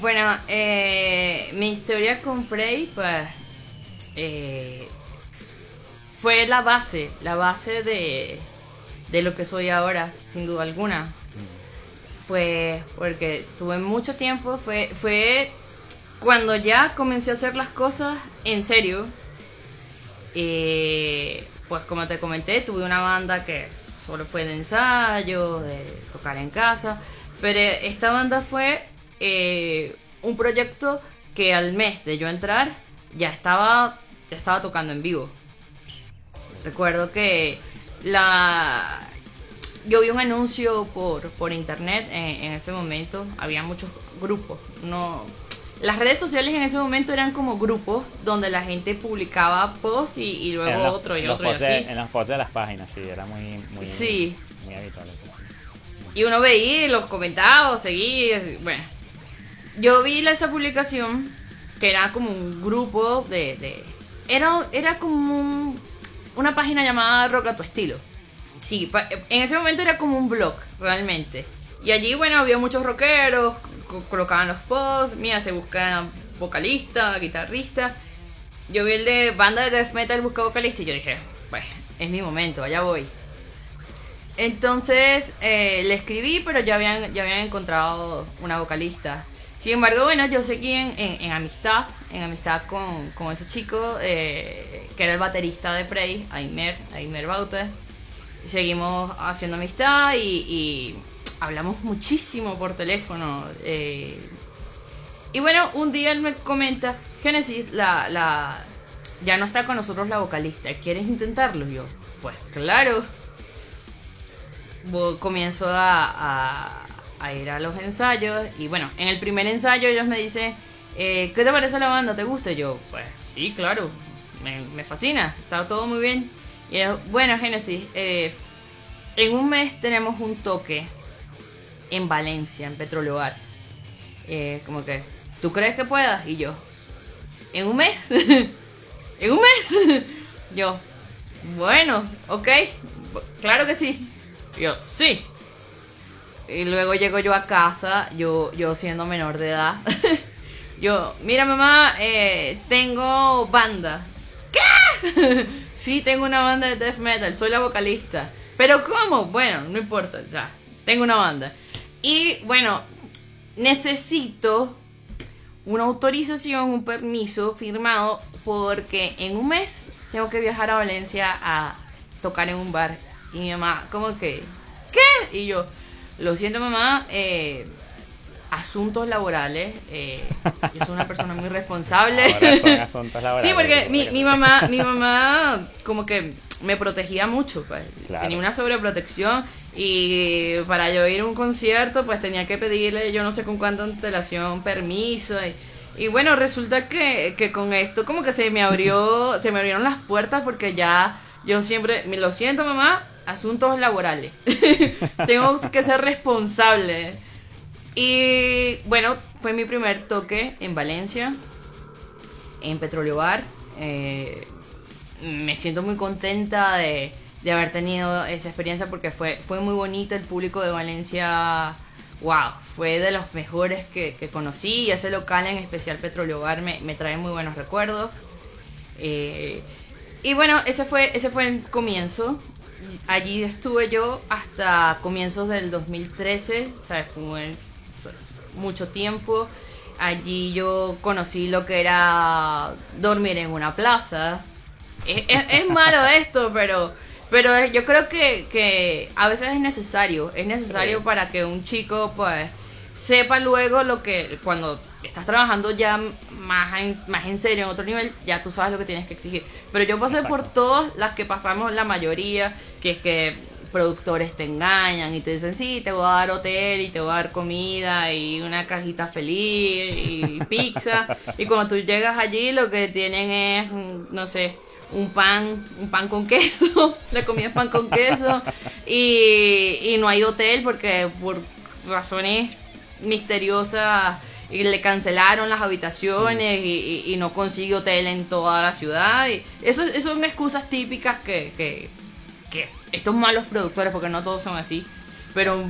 Bueno, eh, mi historia con Prey, pues, eh, fue la base, la base de, de lo que soy ahora, sin duda alguna. Pues porque tuve mucho tiempo, fue, fue cuando ya comencé a hacer las cosas en serio. Eh, pues como te comenté, tuve una banda que solo fue de ensayo, de tocar en casa, pero esta banda fue eh, un proyecto que al mes de yo entrar ya estaba, ya estaba tocando en vivo. Recuerdo que la yo vi un anuncio por, por internet en, ese momento, había muchos grupos, no las redes sociales en ese momento eran como grupos donde la gente publicaba posts y, luego otro y otro y así. en los posts de las páginas, sí, era muy, muy, sí. muy habitual. Y uno veía los comentaba, seguía, bueno. Yo vi esa publicación que era como un grupo de... de era, era como una página llamada Rock a tu estilo. Sí, en ese momento era como un blog, realmente. Y allí, bueno, había muchos rockeros, colocaban los posts, mira, se busca vocalista, guitarrista. Yo vi el de banda de death metal, busca vocalista y yo dije, pues, es mi momento, allá voy. Entonces eh, le escribí, pero ya habían, ya habían encontrado una vocalista. Sin embargo, bueno, yo seguí en, en, amistad, en amistad con, con ese chico eh, que era el baterista de Prey, Aimer, Aimer Seguimos haciendo amistad y, hablamos muchísimo por teléfono. Eh. y bueno, un día él me comenta, Genesis, la, la, ya no está con nosotros la vocalista, ¿quieres intentarlo? yo, pues claro. Comienzo a a ir a los ensayos. Y bueno, en el primer ensayo ellos me dicen, eh, ¿qué te parece la banda? ¿Te gusta? yo, pues sí, claro, me, fascina, está todo muy bien. Y bueno, Génesis, eh, en un mes tenemos un toque en Valencia, en Petróleo Eh, como que, ¿tú crees que puedas? Y yo, ¿en un mes? ¿En un mes? yo, bueno, ok, claro que sí. yo, sí. Y luego llego yo a casa, yo, yo siendo menor de edad. yo, mira mamá, eh, tengo banda. ¿Qué? Sí, tengo una banda de death metal, soy la vocalista. Pero ¿cómo? Bueno, no importa, ya, tengo una banda. Y bueno, necesito una autorización, un permiso firmado porque en un mes tengo que viajar a Valencia a tocar en un bar. Y mi mamá, como que, ¿qué? Y yo, lo siento, mamá. Eh, asuntos laborales. Eh, yo soy una persona muy responsable. asuntos laborales. Sí, porque mi, mi, mamá, mi mamá como que me protegía mucho. Pues. Tenía una sobreprotección. Y para yo ir a un concierto, pues tenía que pedirle, yo no sé con cuánta antelación, permiso. Y, y bueno, resulta que, que, con esto como que se me abrió, se me abrieron las puertas porque ya yo siempre, me lo siento mamá, asuntos laborales. Tengo que ser responsable. Y bueno, fue mi primer toque en Valencia, en Petróleo Bar. Eh, me siento muy contenta de, de, haber tenido esa experiencia porque fue, fue muy bonita. El público de Valencia, wow, fue de los mejores que, conocí. Y ese local, en especial Petróleo Bar, me, me trae muy buenos recuerdos. Eh, y bueno, ese fue, ese fue el comienzo allí estuve yo hasta comienzos del 2013, ¿sabes? Fue mucho tiempo. Allí yo conocí lo que era dormir en una plaza. Es, malo esto, pero, pero yo creo que, que, a veces es necesario. Es necesario para que un chico, pues, sepa luego lo que cuando estás trabajando ya más en, más en serio, en otro nivel, ya tú sabes lo que tienes que exigir. Pero yo pasé por todas las que pasamos la mayoría, que es que productores te engañan y te dicen, sí, te voy a dar hotel y te voy a dar comida y una cajita feliz y pizza. y cuando tú llegas allí lo que tienen es, no sé, un pan, un pan con queso, la comida es pan con queso y, y no hay hotel porque por razones misteriosas y le cancelaron las habitaciones y, no consigue hotel en toda la ciudad. Y eso, son excusas típicas que, estos malos productores, porque no todos son así, pero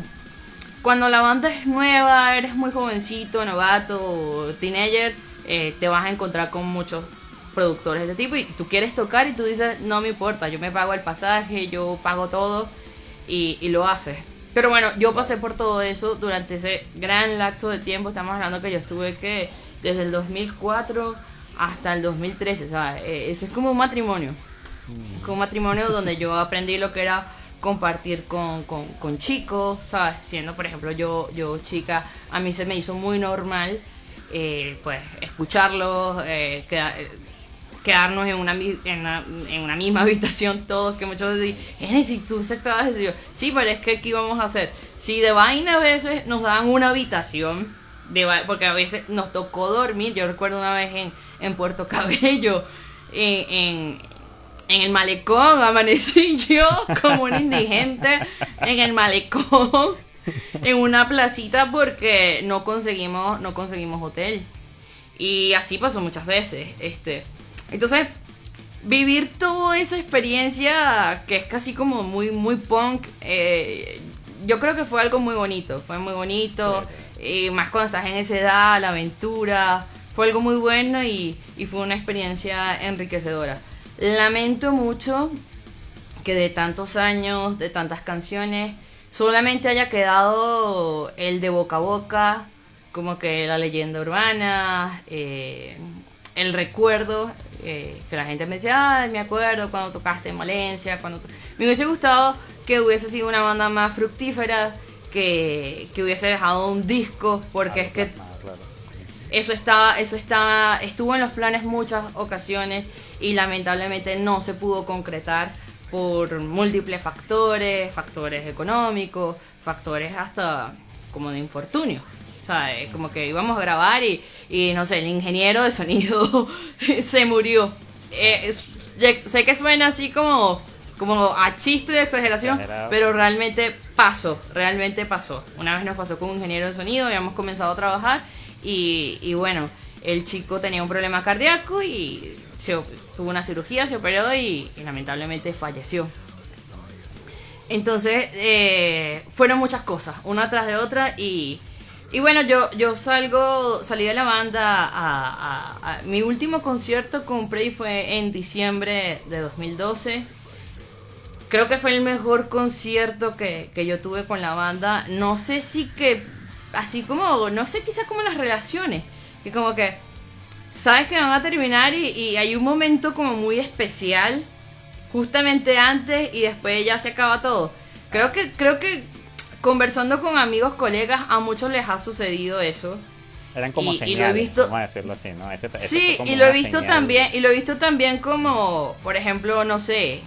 cuando la banda es nueva, eres muy jovencito, novato, teenager, eh, te vas a encontrar con muchos productores de este tipo y tú quieres tocar y tú dices, no me importa, yo me pago el pasaje, yo pago todo y, lo haces. Pero bueno, yo pasé por todo eso durante ese gran lapso de tiempo. Estamos hablando que yo estuve que desde el 2004 hasta el 2013, ¿sabes? Eh, Eso es como un matrimonio. Como un matrimonio donde yo aprendí lo que era compartir con, con, con chicos, ¿sabes? Siendo, por ejemplo, yo, yo chica, a mí se me hizo muy normal, eh, pues, escucharlos, eh, eh, quedarnos en una, en, una, en una misma habitación todos, que muchos "Eh, si tú aceptabas eso, yo, sí, pero es que ¿qué íbamos a hacer? Si de vaina a veces nos daban una habitación, de va- porque a veces nos tocó dormir, yo recuerdo una vez en, en Puerto Cabello, en, en, en el malecón, amanecí yo como un indigente en el malecón, en una placita porque no conseguimos, no conseguimos hotel. Y así pasó muchas veces. Este. Entonces, vivir toda esa experiencia que es casi como muy, muy punk, eh, yo creo que fue algo muy bonito. Fue muy bonito. Y más cuando estás en esa edad, la aventura. Fue algo muy bueno y, y fue una experiencia enriquecedora. Lamento mucho que de tantos años, de tantas canciones, solamente haya quedado el de boca a boca, como que la leyenda urbana, eh, el recuerdo, eh, que la gente me decía, ay, me acuerdo cuando tocaste en Valencia, cuando... to-". Me hubiese gustado que hubiese sido una banda más fructífera, que, que hubiese dejado un disco, porque es que Ah, claro. eso está, eso está, estuvo en los planes muchas ocasiones y lamentablemente no se pudo concretar por múltiples factores, factores económicos, factores hasta como de infortunio. O sea, eh, como que íbamos a grabar y, y no sé, el ingeniero de sonido se murió. Eh, sé que suena así como, como a chiste de exageración, pero realmente pasó, realmente pasó. Una vez nos pasó con un ingeniero de sonido, habíamos comenzado a trabajar y, y bueno, el chico tenía un problema cardíaco y se tuvo una cirugía, se operó y, lamentablemente falleció. Entonces, eh, fueron muchas cosas, una tras de otra y, y bueno, yo, yo salgo, salí de la banda a- mi último concierto con Prey fue en diciembre de 2012. Creo que fue el mejor concierto que, que yo tuve con la banda. No sé si que, así como, no sé, quizás como las relaciones, que como que, sabes que van a terminar y, y hay un momento como muy especial justamente antes y después ya se acaba todo. Creo que, creo que conversando con amigos, colegas, a muchos les ha sucedido eso. Eran como Y- y lo he señales, visto- vamos a decirlo así, ¿no? Ese- ese Sí, y lo he visto señal. también, y lo he visto también como, por ejemplo, no sé,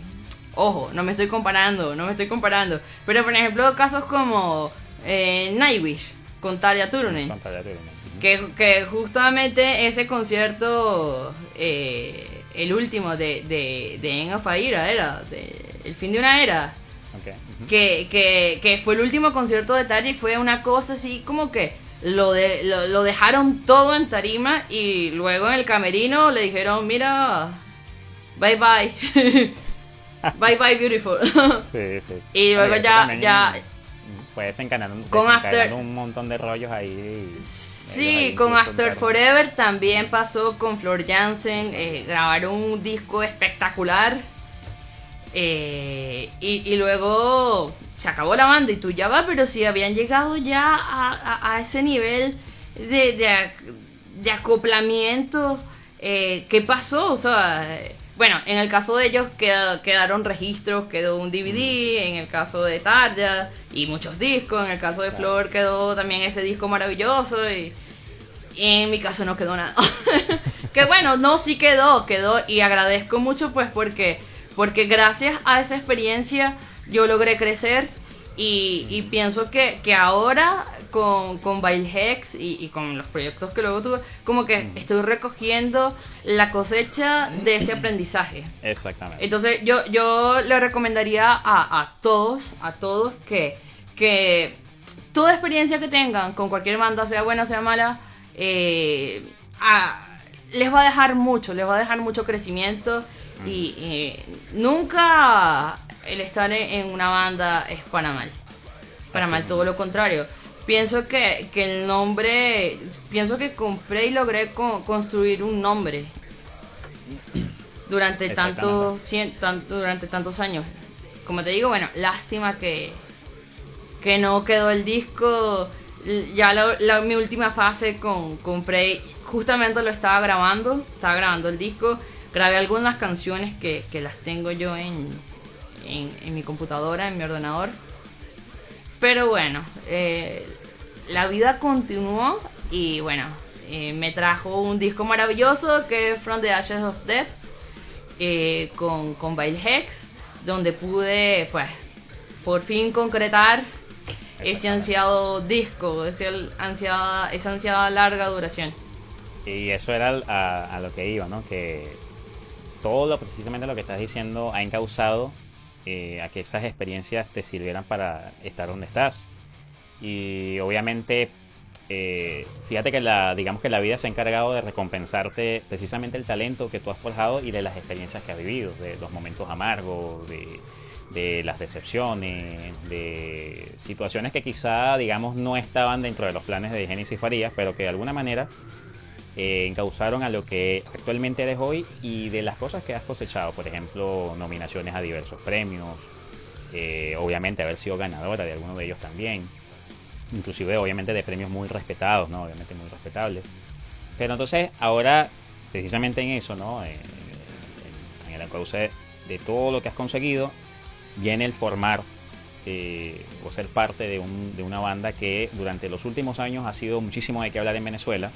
ojo, no me estoy comparando, no me estoy comparando, pero por ejemplo casos como eh, Nightwish con Tarja Turunen, Con Tarja Turunen. Que, que justamente ese concierto, eh, el último de, de, de End of a Era, era, de, el fin de una era, que, que, que fue el último concierto de Tarja y fue una cosa así como que lo, de, lo, lo dejaron todo en tarima y luego en el camerino le dijeron, mira, bye bye, bye bye beautiful. Sí, sí. Y luego ya- Fue desencadenando, Con desencadenando After- un montón de rollos ahí. Sí, ahí con After. Forever también pasó con Flor Jansen. eh, grabaron un disco espectacular. eh, y, y luego se acabó la banda y tú ya vas, pero si habían llegado ya a, a- a ese nivel de, de, de acoplamiento, eh, ¿qué pasó? O sea, bueno, en el caso de ellos queda- quedaron registros, quedó un DVD, en el caso de Tarja y muchos discos, en el caso de Flor quedó también ese disco maravilloso y, y en mi caso no quedó nada. que bueno, no, sí quedó, quedó y agradezco mucho pues porque, porque gracias a esa experiencia yo logré crecer y, y pienso que, que ahora con, con Hex y, y con los proyectos que luego tuve, como que estoy recogiendo la cosecha de ese aprendizaje. Exactamente. Entonces yo, yo le recomendaría a, a todos, a todos que, que toda experiencia que tengan con cualquier banda, sea buena o sea mala, eh, a- les va a dejar mucho, les va a dejar mucho crecimiento y eh, nunca el estar en en una banda es para mal. Para Así mal, todo lo contrario. Pienso que, que el nombre, pienso que compré y logré co- construir un nombre durante tantos, durante tantos años. Como te digo, bueno, lástima que, que no quedó el disco. Ya la, mi última fase con, con Prey, justamente lo estaba grabando, estaba grabando el disco. Grabé algunas canciones que, que las tengo yo en, en, mi computadora, en mi ordenador. Pero bueno, eh, la vida continuó y bueno, eh, me trajo un disco maravilloso que es From the Ashes of Death eh, con, con Bail Hex, donde pude pues por fin concretar ese ansiado disco, ese ansiada, esa ansiada larga duración. Y eso era a, a, lo que iba, ¿no? Que todo lo precisamente lo que estás diciendo ha encausado eh, a que esas experiencias te sirvieran para estar donde estás. Y obviamente, eh, fíjate que la, digamos que la vida se ha encargado de recompensarte precisamente el talento que tú has forjado y de las experiencias que has vivido, de los momentos amargos, de, de las decepciones, de situaciones que quizá, digamos, no estaban dentro de los planes de Génesis Farías, pero que de alguna manera eh, encauzaron a lo que actualmente eres hoy y de las cosas que has cosechado, por ejemplo, nominaciones a diversos premios, eh, obviamente haber sido ganadora de alguno de ellos también, inclusive obviamente de premios muy respetados, ¿no? Obviamente muy respetables. Pero entonces ahora, precisamente en eso, ¿no? En, el encauce de todo lo que has conseguido, viene el formar eh, o ser parte de, un, de, una banda que durante los últimos años ha sido muchísimo de qué hablar en Venezuela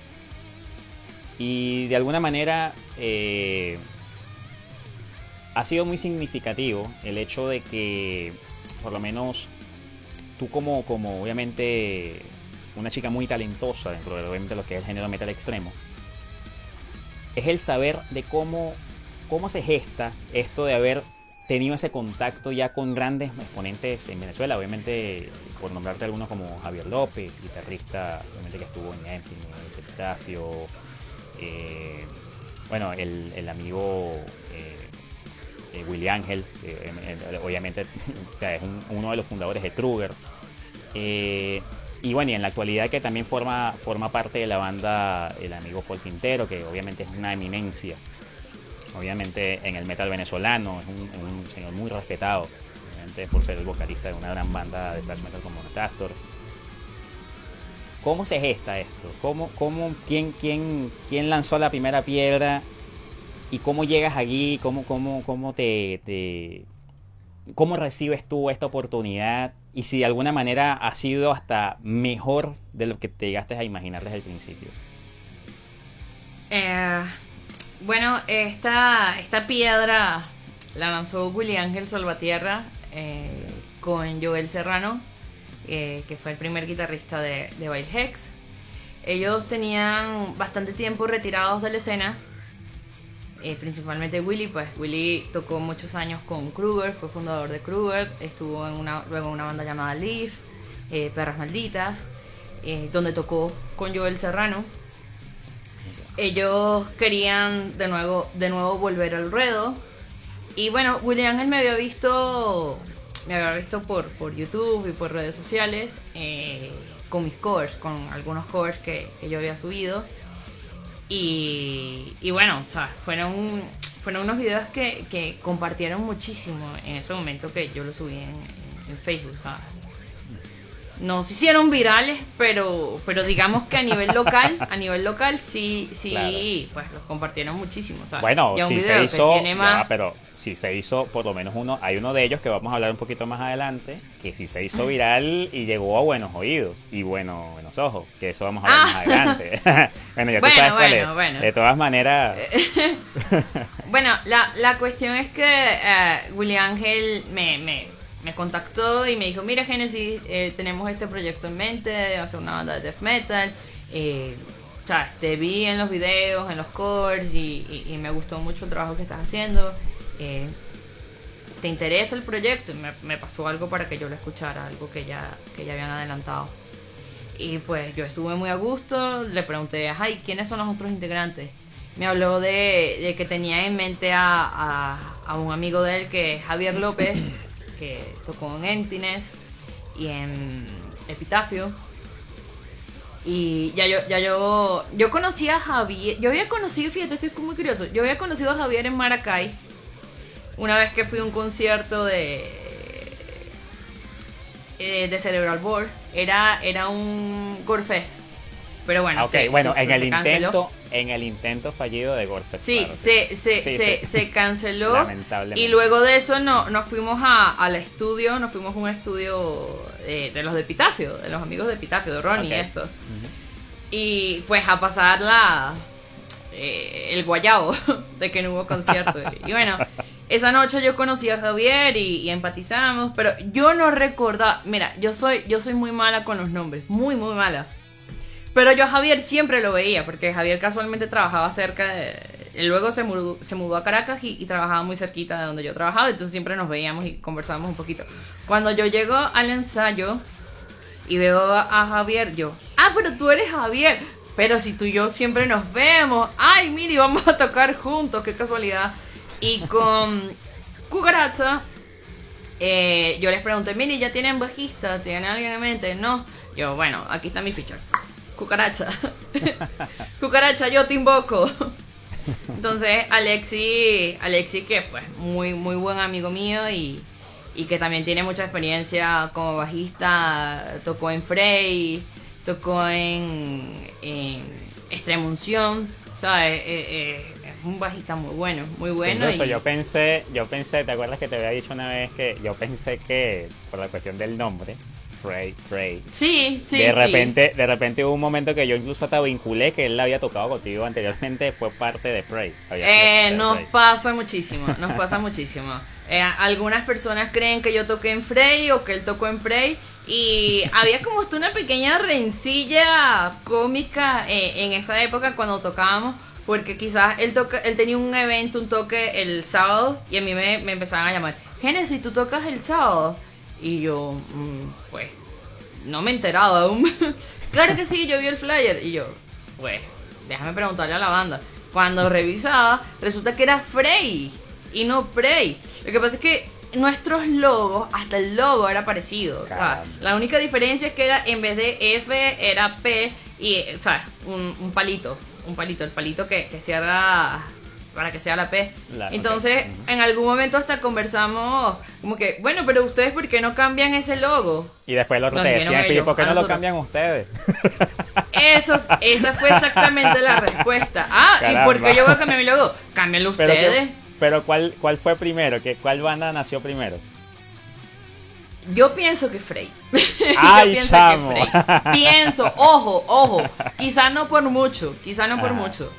y de alguna manera eh, ha sido muy significativo el hecho de que, por lo menos, tú como, como obviamente una chica muy talentosa dentro de lo que es el género metal extremo, es el saber de cómo, cómo se gesta esto de haber tenido ese contacto ya con grandes exponentes en Venezuela, obviamente por nombrarte algunos como Javier López, guitarrista obviamente que estuvo en Empty, Epitafio, eh, bueno, el, amigo eh, eh, Ángel, obviamente es uno de los fundadores de Kruger. y bueno, y en la actualidad que también forma, forma parte de la banda el amigo Paul Quintero, que obviamente es una eminencia, obviamente en el metal venezolano, es un, señor muy respetado, obviamente por ser el vocalista de una gran banda de thrash metal como Castor. ¿Cómo se gesta esto? ¿Cómo, cómo, quién, quién, quién lanzó la primera piedra? ¿Y cómo llegas allí? ¿Cómo, cómo, cómo te, cómo recibes tú esta oportunidad? Y si de alguna manera ha sido hasta mejor de lo que te llegaste a imaginar desde el principio. Eh, bueno, esta, esta piedra la lanzó Willy Ángel Salvatierra eh, con Joel Serrano eh, que fue el primer guitarrista de, de Wild Hex. Ellos tenían bastante tiempo retirados de la escena, eh, principalmente Willy, pues Willy tocó muchos años con Kruger, fue fundador de Kruger, estuvo en una, luego en una banda llamada Leaf, eh, Perras Malditas, donde tocó con Joel Serrano. Ellos querían de nuevo, de nuevo volver al ruedo. Y bueno, Willy Ángel me había visto me había visto por, por YouTube y por redes sociales eh, con mis covers, con algunos covers que, yo había subido. Y, bueno, sea, fueron, fueron unos videos que, que, compartieron muchísimo en ese momento que yo los subí en, en Facebook, ¿sabes? No se hicieron virales, pero, pero digamos que a nivel local, a nivel local sí, sí, pues los compartieron muchísimo. Bueno, si se hizo, pero si se hizo por lo menos uno, hay uno de ellos que vamos a hablar un poquito más adelante, que sí se hizo viral y llegó a buenos oídos y bueno, buenos ojos, que eso vamos a hablar más ah. adelante. bueno, ya tú sabes cuál es. De todas maneras. bueno, la, la cuestión es que uh, William Ángel me, me me contactó y me dijo, mira Genesis, eh, tenemos este proyecto en mente de hacer una banda de death metal. Eh, o sea, te vi en los videos, en los cores y, me gustó mucho el trabajo que estás haciendo. Eh, ¿Te interesa el proyecto? Y me, pasó algo para que yo lo escuchara, algo que ya, que ya habían adelantado. Y pues yo estuve muy a gusto, le pregunté, ay, ¿quiénes son los otros integrantes? Me habló de, que tenía en mente a, a un amigo de él que es Javier López que tocó en Emptiness y en Epitafio. Y ya yo, ya yo, yo conocí a Javier, yo había conocido, fíjate, estoy muy curioso, yo había conocido a Javier en Maracay una vez que fui a un concierto de eh, de Cerebral Board, era, era un Gorefest. Pero bueno, Ok, se- bueno, en se el canceló. intento, en el intento fallido de Gorfest. Sí, claro, se, se, Sí, se, sí. se canceló. Lamentablemente. Y luego de eso no, nos fuimos a, al estudio, nos fuimos a un estudio eh, de los de Epitafio, de los amigos de Epitafio, de Ronnie y Ok. esto. Y pues a pasar la, eh, el guayabo de que no hubo concierto. y bueno, esa noche yo conocí a Javier y, y empatizamos, pero yo no recordaba, mira, yo soy, yo soy muy mala con los nombres, muy, muy mala. Pero yo Javier siempre lo veía, porque Javier casualmente trabajaba cerca de... Luego se mudó, se mudó a Caracas y, trabajaba muy cerquita de donde yo trabajaba, entonces siempre nos veíamos y conversábamos un poquito. Cuando yo llego al ensayo y veo a, a Javier, yo, ah, pero tú eres Javier, pero si tú y yo siempre nos vemos, ay, mire, vamos a tocar juntos, qué casualidad. Y con Cucaracha, eh, yo les pregunté, mire, ¿ya tienen bajista? ¿Tienen alguien en mente? No. Yo, bueno, aquí está mi ficha. Cucaracha. Cucaracha, yo te invoco. Entonces, Alexi, Alexi, que pues muy, muy buen amigo mío y, y que también tiene mucha experiencia como bajista, tocó en Frey, tocó en, en Extremunción, ¿sabes? Eh, eh, es un bajista muy bueno, muy bueno. Incluso y- yo pensé, yo pensé, ¿te acuerdas que te había dicho una vez que yo pensé que por la cuestión del nombre, Frey, Frey, Sí, sí, de sí. repente, de repente hubo un momento que yo incluso hasta vinculé que él la había tocado contigo anteriormente, fue parte de sido Eh, de nos pasa muchísimo, nos pasa muchísimo. Eh, algunas personas creen que yo toqué en Frey o que él tocó en Frey y había como hasta una pequeña rencilla cómica eh, en esa época cuando tocábamos porque quizás él, toca, él tenía un evento, un toque el sábado y a mí me, me empezaban a llamar, Genesis, ¿tú tocas el sábado? Y yo, "Mm, pues, no me he enterado aún. claro que sí, yo vi el flyer y yo, pues, déjame preguntarle a la banda. Cuando revisaba, resulta que era Frey y no Prey. Lo que pasa es que nuestros logos, hasta el logo era parecido. o sea, Caramba. la única diferencia es que era en vez de F era P y, o sea, un, un palito. Un palito, el palito que, que cierra para que sea la P. La- Entonces, en algún momento hasta conversamos como que, bueno, pero ustedes, ¿por qué no cambian ese logo? Y después el otro Nos te "¿Y ¿por qué no lo cambian ustedes? Eso, esa fue exactamente la respuesta. Ah, ¿y por qué yo voy a cambiar mi logo? Cámbienlo Pero, que- ustedes. pero ¿cuál, ¿cuál fue primero? ¿Qué, ¿Cuál banda nació primero? Yo pienso que Frey. Ay, Yo pienso chamo. que Frey. Pienso, ojo, ojo. Quizá no por mucho, quizá no por Ajá. mucho.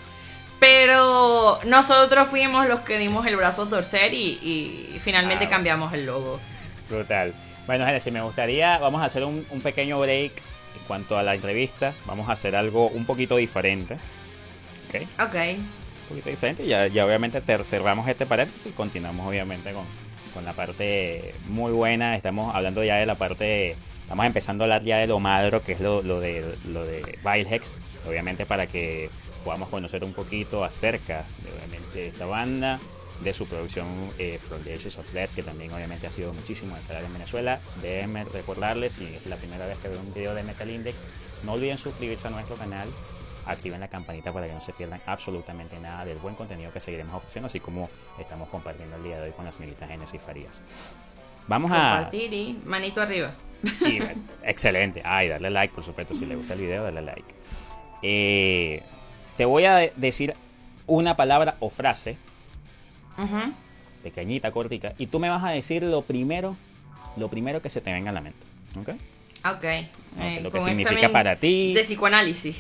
Pero nosotros fuimos los que dimos el brazo a torcer y, y finalmente Ah. cambiamos el logo. Brutal. Bueno, Genesis, me gustaría, vamos a hacer un, un pequeño break en cuanto a la entrevista. Vamos a hacer algo un poquito diferente. ¿Ok? Ok. Un poquito diferente. Ya, ya obviamente te cerramos este paréntesis y continuamos obviamente con, con la parte muy buena. Estamos hablando ya de la parte, estamos empezando a hablar ya de lo madro, que es lo, lo de, lo de Vilehex. Obviamente para que podamos conocer un poquito acerca de obviamente esta banda, de su producción eh, From the Edges of Death, que también obviamente ha sido muchísimo esperar en Venezuela. Déjenme recordarles, si es la primera vez que ven un video de Metal Index, no olviden suscribirse a nuestro canal, activen la campanita para que no se pierdan absolutamente nada del buen contenido que seguiremos ofreciendo, así como estamos compartiendo el día de hoy con la señorita Genesis Farías. Vamos a... Compartir y manito arriba. y, excelente. Ay, darle like, por supuesto. Si le gusta el video, darle like. Eh, te voy a de- decir una palabra o frase, Ujú. pequeñita, cortica, y tú me vas a decir lo primero, lo primero que se te venga a la mente. ¿Ok? Ok. Eh, lo que con significa para ti. De psicoanálisis.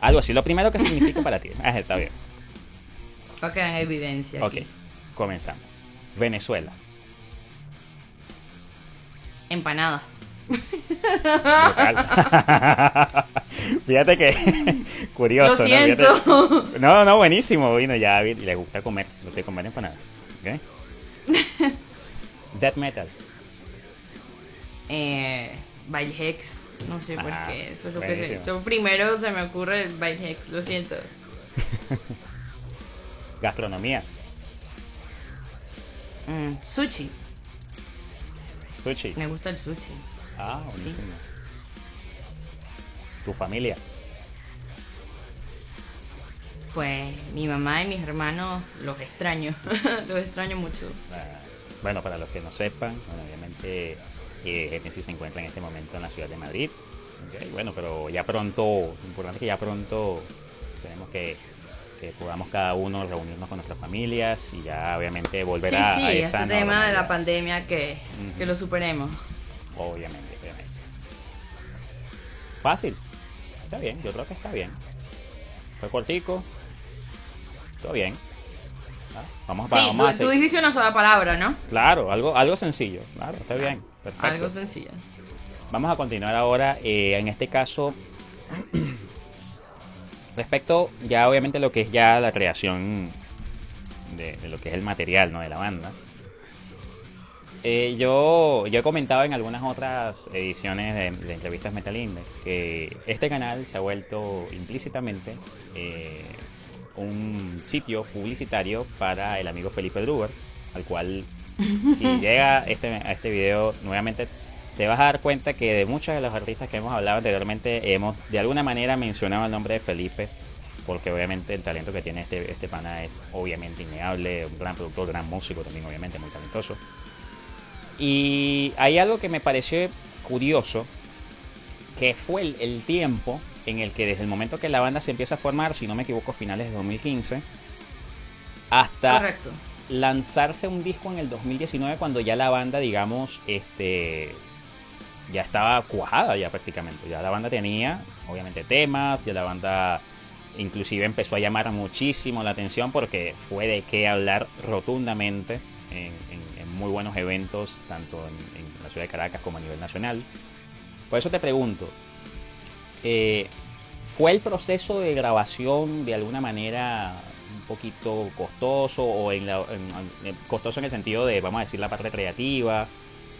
Algo así, lo primero que significa para ti. Ah, está bien. Para que hagan evidencia. Ok, aquí. comenzamos. Venezuela. Empanada. Fíjate que curioso. Lo ¿no? Fíjate- siento. No, no, buenísimo. Vino ya, le gusta comer, le gusta comer empanadas. ¿ok? Death metal. Eh, Hex. No sé por Ah, qué. Eso es lo que sé. buenísimo. Yo primero se me ocurre el Hex. Lo siento. Gastronomía. Mm, sushi. Sushi. Me gusta el sushi. Ah, buenísimo. Tu familia. pues mi mamá y mis hermanos los extraño, los extraño mucho. Ah, bueno, para los que no sepan, bueno, obviamente eh, Genesis se encuentra en este momento en la ciudad de Madrid. Bueno, pero ya pronto, importante que ya pronto tenemos que, que podamos cada uno reunirnos con nuestras familias y ya obviamente volver Sí, a, sí, a este esa tema de la pandemia que, que lo superemos. Obviamente, obviamente. Fácil. Está bien, yo creo que está bien. Fue cortico. Todo bien. Ah, Vamos, Sí, vamos a tú, tú hacer. dijiste una sola palabra, ¿no? Claro, algo, algo sencillo. Claro, está bien. Perfecto. Algo sencillo. Vamos a continuar ahora, eh, en este caso, respecto ya obviamente lo que es ya la creación de, de lo que es el material ¿no? de la banda. Eh, yo, yo he comentado en algunas otras ediciones de, de entrevistas Metal Index que este canal se ha vuelto implícitamente eh, un sitio publicitario para el amigo Felipe Druber, al cual si llega este, a este video nuevamente te vas a dar cuenta que de muchos de los artistas que hemos hablado anteriormente hemos de alguna manera mencionado el nombre de Felipe porque obviamente el talento que tiene este, este pana es obviamente innegable, un gran productor, gran músico también obviamente, muy talentoso. Y hay algo que me pareció curioso, que fue el, el tiempo en el que desde el momento que la banda se empieza a formar, si no me equivoco, finales de 2015, hasta Correcto. lanzarse un disco en el 2019 cuando ya la banda, digamos, este ya estaba cuajada ya prácticamente. Ya la banda tenía, obviamente, temas, ya la banda inclusive empezó a llamar muchísimo la atención porque fue de qué hablar rotundamente en, en- en muy buenos eventos, tanto en, en la ciudad de Caracas como a nivel nacional. Por eso te pregunto, eh, ¿fue el proceso de grabación de alguna manera un poquito costoso o en la- en- costoso en el sentido de, vamos a decir, la parte creativa?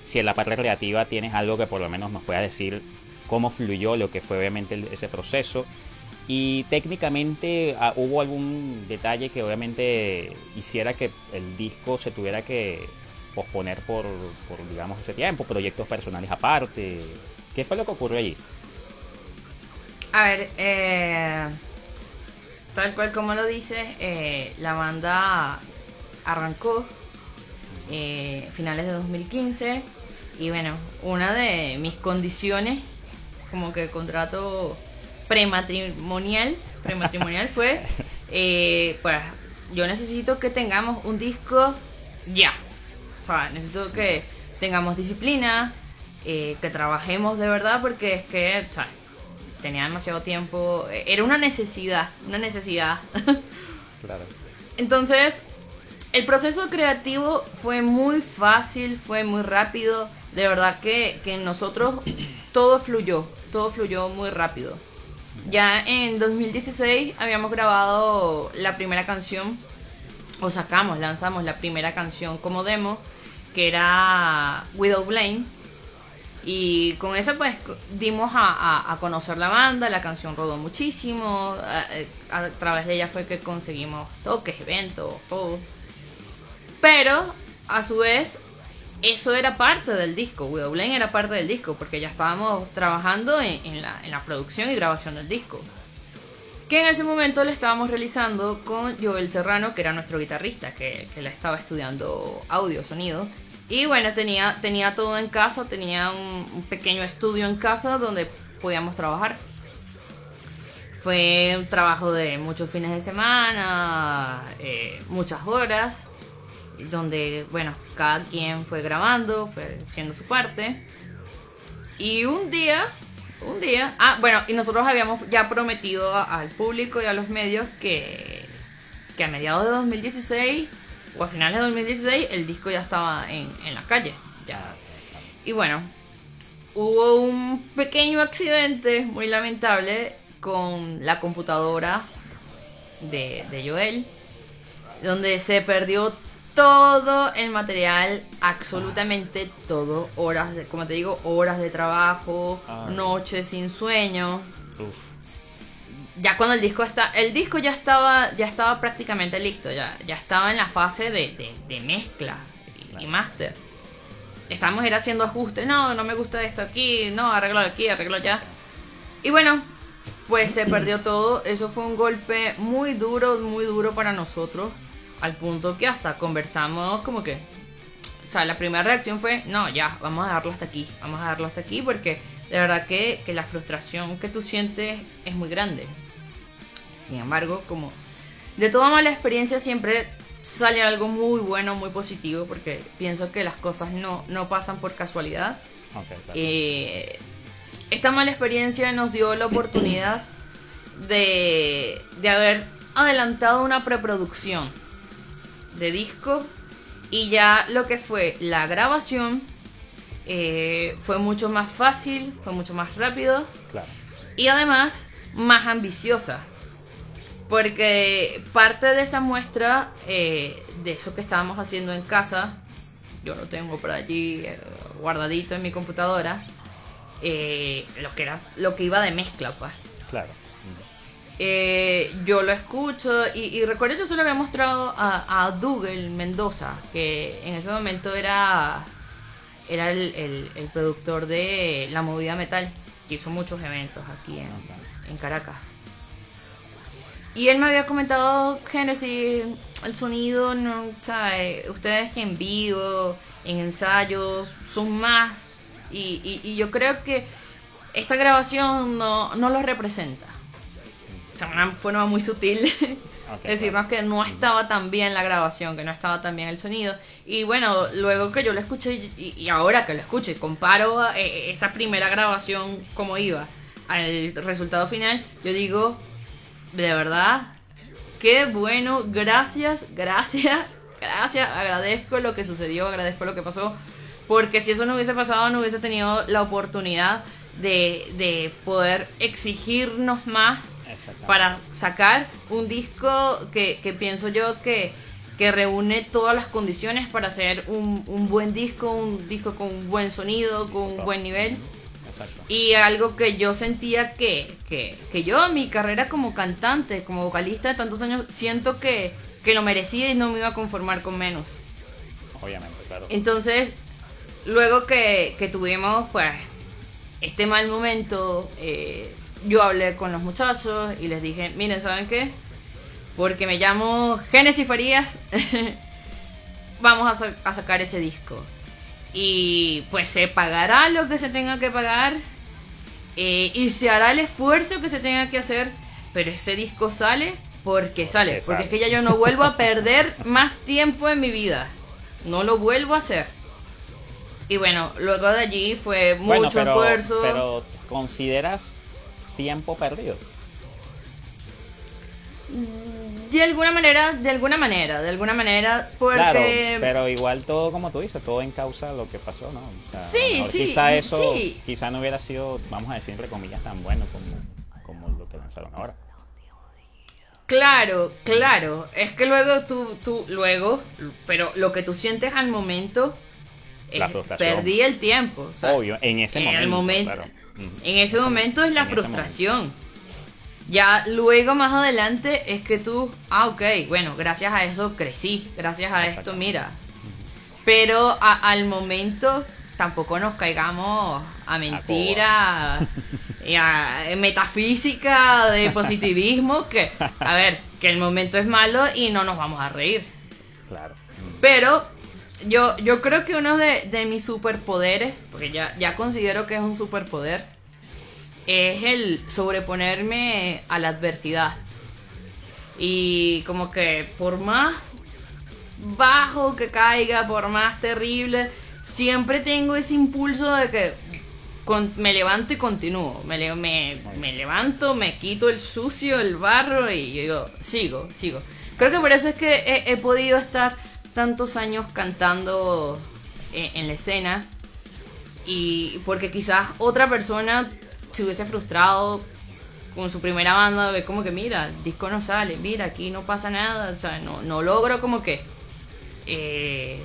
Si en la parte creativa tienes algo que por lo menos nos pueda decir cómo fluyó lo que fue obviamente ese proceso. Y técnicamente ah, hubo algún detalle que obviamente hiciera que el disco se tuviera que posponer por, por digamos, ese tiempo, proyectos personales aparte. ¿Qué fue lo que ocurrió allí? A ver, eh, tal cual como lo dices, eh, la banda arrancó eh, finales de 2015 y bueno, una de mis condiciones como que contrato prematrimonial, prematrimonial fue, eh, pues yo necesito que tengamos un disco ya. Sea, necesito que tengamos disciplina, eh, que trabajemos de verdad porque es que o sea, tenía demasiado tiempo, eh, era una necesidad, una necesidad. Claro. Entonces, el proceso creativo fue muy fácil, fue muy rápido. De verdad que, que nosotros todo fluyó, todo fluyó muy rápido. Ya en 2016 habíamos grabado la primera canción, o sacamos, lanzamos la primera canción como demo, que era Widow Blame. Y con eso pues dimos a, conocer la banda, la canción rodó muchísimo, a, través de ella fue que conseguimos toques, eventos, todo. Pero a su vez eso era parte del disco, Widow Blame era parte del disco, porque ya estábamos trabajando en la, en la producción y grabación del disco. Que en ese momento le estábamos realizando con Joel Serrano, que era nuestro guitarrista, que, que le estaba estudiando audio, sonido. Y bueno, tenía, tenía todo en casa, tenía un, un pequeño estudio en casa donde podíamos trabajar. Fue un trabajo de muchos fines de semana, eh, muchas horas, donde, bueno, cada quien fue grabando, fue haciendo su parte. Y un día, un día, ah, bueno, y nosotros habíamos ya prometido al público y a los medios que, que a mediados de 2016 o a finales de 2016 el disco ya estaba en, en la calle. Ya. Y bueno, hubo un pequeño accidente muy lamentable con la computadora de, de Joel, donde se perdió todo el material, absolutamente todo, horas de, como te digo, horas de trabajo, Ay. noches sin sueño. Uf. Ya cuando el disco está, el disco ya estaba, ya estaba prácticamente listo, ya, ya estaba en la fase de, de- de mezcla y, y Claro. máster. Estábamos era haciendo ajustes, no, no me gusta esto aquí, no, arreglo aquí, arreglo allá. Y bueno, pues se perdió todo. Eso fue un golpe muy duro, muy duro para nosotros. Al punto que hasta conversamos como que... O sea, la primera reacción fue, no, ya, vamos a dejarlo hasta aquí. Vamos a dejarlo hasta aquí porque de verdad que, que la frustración que tú sientes es muy grande. Sin embargo, como de toda mala experiencia siempre sale algo muy bueno, muy positivo, porque pienso que las cosas no, no pasan por casualidad. Ok, claro. Eh, esta mala experiencia nos dio la oportunidad de, de haber adelantado una preproducción de disco y ya lo que fue la grabación eh, fue mucho más fácil, fue mucho más rápido claro. y además más ambiciosa. Porque parte de esa muestra, eh, de eso que estábamos haciendo en casa, yo lo tengo por allí eh, guardadito en mi computadora, eh, lo que era lo que iba de mezcla, pues. Claro. Eh, yo lo escucho y, y recuerdo que se lo había mostrado a, a Mendoza, que en ese momento era, era el, productor de La Movida Metal, que hizo muchos eventos aquí en, Caracas. Y él me había comentado, Genesis, el sonido, no, sea, eh, ustedes que en vivo, en ensayos, son más. Y, y- y yo creo que esta grabación no, no lo representa. O sea, una forma muy sutil. Ok, Decirnos que no estaba tan bien la grabación, que no estaba tan bien el sonido. Y bueno, luego que yo lo escuché y, y ahora que lo escucho y comparo eh, esa primera grabación como iba al resultado final, yo digo, de verdad, qué bueno, gracias, gracias, gracias, agradezco lo que sucedió, agradezco lo que pasó, porque si eso no hubiese pasado, no hubiese tenido la oportunidad de, de poder exigirnos más Para sacar un disco que, que pienso yo que, que reúne todas las condiciones para hacer un, un buen disco, un disco con un buen sonido, con un buen nivel. Exacto. Y algo que yo sentía que, que, que yo en mi carrera como cantante, como vocalista de tantos años, siento que, que lo merecía y no me iba a conformar con menos. Obviamente, claro. Entonces, luego que, que tuvimos pues este mal momento, eh, yo hablé con los muchachos y les dije, miren, ¿saben qué? Porque me llamo Genesis Farías, vamos a, sa- a sacar ese disco. Y pues se pagará lo que se tenga que pagar eh, y se hará el esfuerzo que se tenga que hacer, pero ese disco sale porque sale, Porque porque es que ya yo no vuelvo a perder más tiempo en mi vida, no lo vuelvo a hacer. Y bueno, luego de allí fue mucho bueno, pero, esfuerzo. pero ¿consideras tiempo perdido? De alguna manera, de alguna manera, de alguna manera, porque... Claro, pero igual todo, como tú dices, todo en causa de lo que pasó, ¿no? O sea, Sí, sí, Quizá eso, sí. quizá no hubiera sido, vamos a decir, entre comillas, tan bueno como, como lo que lanzaron ahora. Claro, claro. Es que luego tú, tú, luego, pero lo que tú sientes al momento es La frustración. perdí el tiempo. Obvio, en ese en momento. el momento, claro. En ese momento es la frustración. Ya luego más adelante es que tú, ah, ok, bueno, gracias a eso crecí, gracias a esto, mira. Pero a- al momento tampoco nos caigamos a mentira, y a metafísica, de positivismo, que, a ver, que el momento es malo y no nos vamos a reír. Claro. Pero yo, yo creo que uno de, de mis superpoderes, porque ya, ya considero que es un superpoder, es el sobreponerme a la adversidad. Y como que por más bajo que caiga, por más terrible, siempre tengo ese impulso de que me levanto y continúo. Me, me, me levanto, me quito el sucio, el barro y yo digo, sigo, sigo. Creo que por eso es que he podido estar tantos años cantando en, en la escena. Y porque quizás otra persona se hubiese frustrado con su primera banda, ve como que mira, el disco no sale, mira, aquí no pasa nada, o sea, no, no logro como que eh,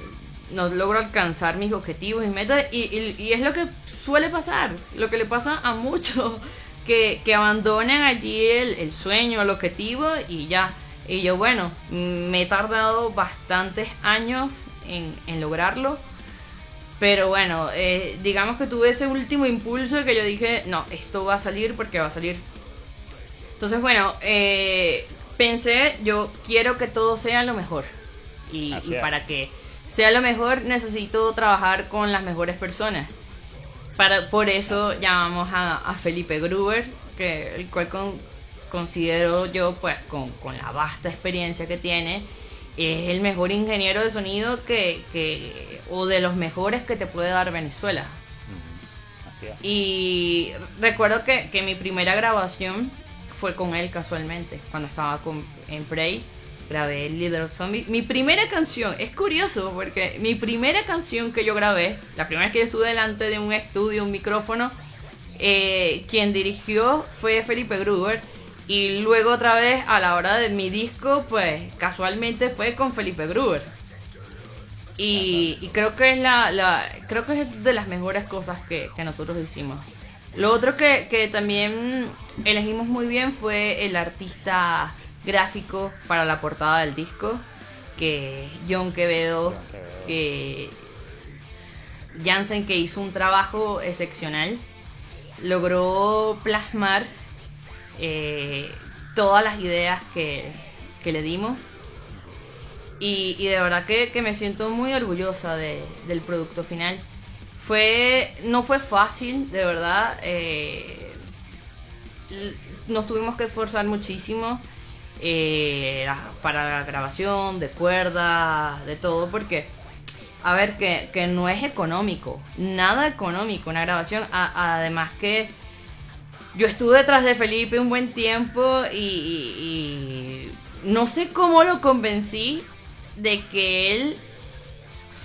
no logro alcanzar mis objetivos y metas y, es lo que suele pasar, lo que le pasa a muchos que, que abandonan allí el sueño, el objetivo y ya. Y yo, bueno, me he tardado bastantes años en, en lograrlo. Pero bueno, eh, digamos que tuve ese último impulso de que yo dije, no, esto va a salir porque va a salir Entonces, bueno, eh, pensé, yo quiero que todo sea lo mejor. Y, para que sea lo mejor, necesito trabajar con las mejores personas. Para, por eso llamamos a, a Felipe Gruber, que, el cual con- considero yo, pues, con, con la vasta experiencia que tiene, es el mejor ingeniero de sonido que, que o de los mejores que te puede dar Venezuela. Ujú, Así es. Y recuerdo que, que mi primera grabación fue con él casualmente, cuando estaba con, en Prey. Grabé Little Zombie. Mi primera canción, es curioso porque mi primera canción que yo grabé, la primera vez que yo estuve delante de un estudio, un micrófono, eh, quien dirigió fue Felipe Gruber. Y luego otra vez a la hora de mi disco, pues casualmente fue con Felipe Gruber. Y, y creo que es la, la- creo que es de las mejores cosas que, que nosotros hicimos. Lo otro que, que también elegimos muy bien fue el artista gráfico para la portada del disco, que John Quevedo, John Quevedo. que Jansen que hizo un trabajo excepcional, logró plasmar eh, todas las ideas que, que le dimos. Y, y de verdad que, que me siento muy orgullosa de- del producto final. Fue, no fue fácil, de verdad. eh, nos tuvimos que esforzar muchísimo eh, para la grabación, de cuerdas, de todo, porque, a ver, que, que no es económico, nada económico una grabación. Además que yo estuve detrás de Felipe un buen tiempo y, no sé cómo lo convencí de que él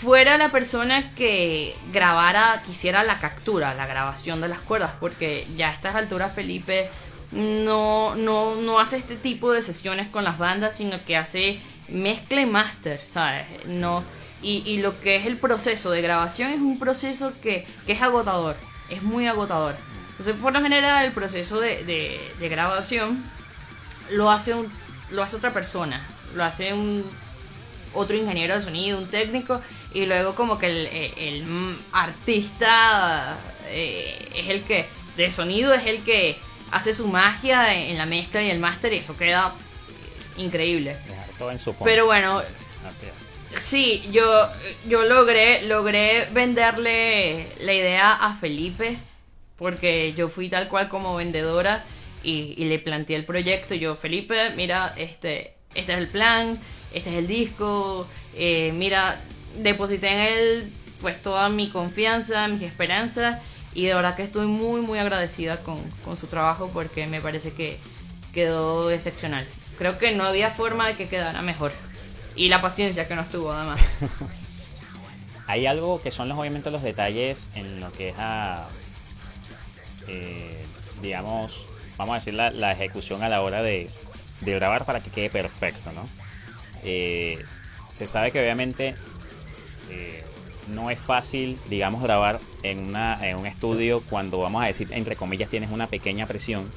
fuera la persona que grabara, que hiciera la captura, la grabación de las cuerdas, porque ya a estas alturas Felipe no, no, no hace este tipo de sesiones con las bandas, sino que hace mezcla master, ¿sabes? No, y, y lo que es el proceso de grabación es un proceso que, que es agotador, es muy agotador. Entonces, por lo general, el proceso de, de- de grabación lo hace, un, lo hace otra persona, lo hace un otro ingeniero de sonido, un técnico, y luego como que el, el- el, artista eh, es el que, de sonido, es el que hace su magia en la mezcla y el máster, y eso queda increíble. Todo en su. Pero bueno, Así es. Sí, yo, yo logré, logré venderle la idea a Felipe, porque yo fui tal cual como vendedora y, y le planteé el proyecto. Yo, Felipe, mira, este, este es el plan, este es el disco, eh, mira, deposité en él pues toda mi confianza, mis esperanzas y de verdad que estoy muy muy agradecida con, con su trabajo porque me parece que quedó excepcional. Creo que no había forma de que quedara mejor. Y la paciencia que nos tuvo además. Hay algo que son los, obviamente los detalles en lo que es a, eh, digamos, vamos a decir la, la ejecución a la hora de, de grabar para que quede perfecto, ¿no? Eh, se sabe que obviamente eh, no es fácil, digamos, grabar en, una, en un estudio cuando, vamos a decir, entre comillas, tienes una pequeña presión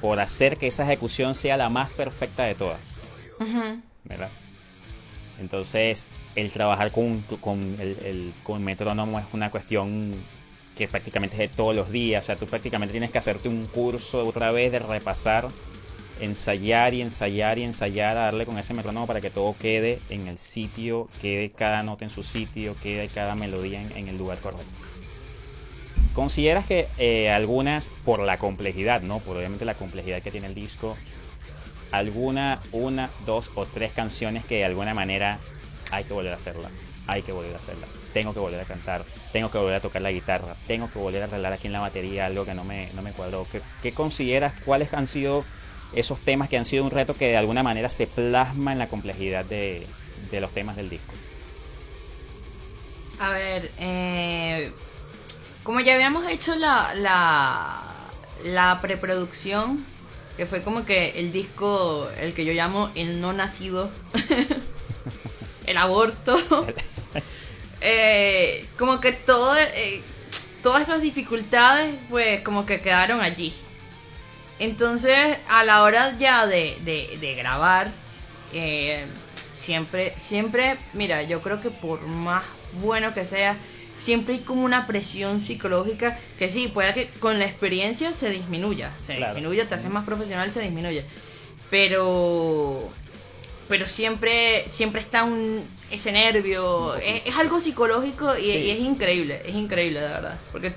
por hacer que esa ejecución sea la más perfecta de todas. ¿verdad? Entonces, el trabajar con, con el, el- con metrónomo es una cuestión que prácticamente es de todos los días. O sea, tú prácticamente tienes que hacerte un curso otra vez de repasar, ensayar y ensayar y ensayar a darle con ese metrónomo para que todo quede en el sitio, quede cada nota en su sitio, quede cada melodía en, el lugar correcto. ¿Consideras que eh, algunas, por la complejidad, ¿no? Por obviamente la complejidad que tiene el disco, alguna, una, dos o tres canciones que de alguna manera hay que volver a hacerla. Hay que volver a hacerla. Tengo que volver a cantar. Tengo que volver a tocar la guitarra. Tengo que volver a arreglar aquí en la batería algo que no me, no me cuadró. ¿Qué, qué consideras? ¿Cuáles han sido esos temas que han sido un reto que de alguna manera se plasma en la complejidad de, de los temas del disco? A ver, eh, como ya habíamos hecho la, la, la preproducción, que fue como que el disco, el que yo llamo el no nacido, el aborto, eh, como que todo, eh, todas esas dificultades, pues como que quedaron allí. Entonces, a la hora ya de, de- de grabar, eh, siempre, siempre, mira, yo creo que por más bueno que sea, siempre hay como una presión psicológica que sí, puede que con la experiencia se disminuya, se disminuye, te haces más profesional, se disminuye. Pero pero siempre siempre está un ese nervio, es, algo psicológico y, es increíble, es increíble de verdad, porque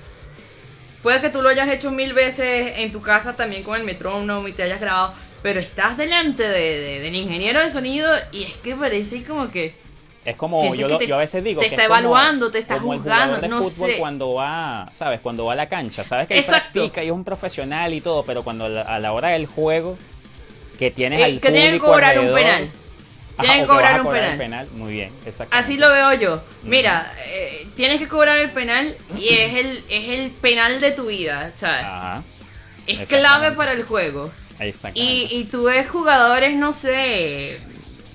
puede que tú lo hayas hecho mil veces en tu casa también con el metrónomo y te hayas grabado, pero estás delante de, del ingeniero de sonido y es que parece como que es como yo, yo a veces digo te está evaluando, te está juzgando, el de no fútbol cuando va, sabes, cuando va a la cancha, sabes que él practica y es un profesional y todo, pero cuando a la hora del juego que tienes al que tiene que cobrar un penal. Tienes que cobrar un penal. Muy bien, Así lo veo yo. Mira, eh, tienes que cobrar el penal y es el, es el penal de tu vida, ¿sabes? Ajá. Es clave para el juego. Y, y tú ves jugadores, no sé,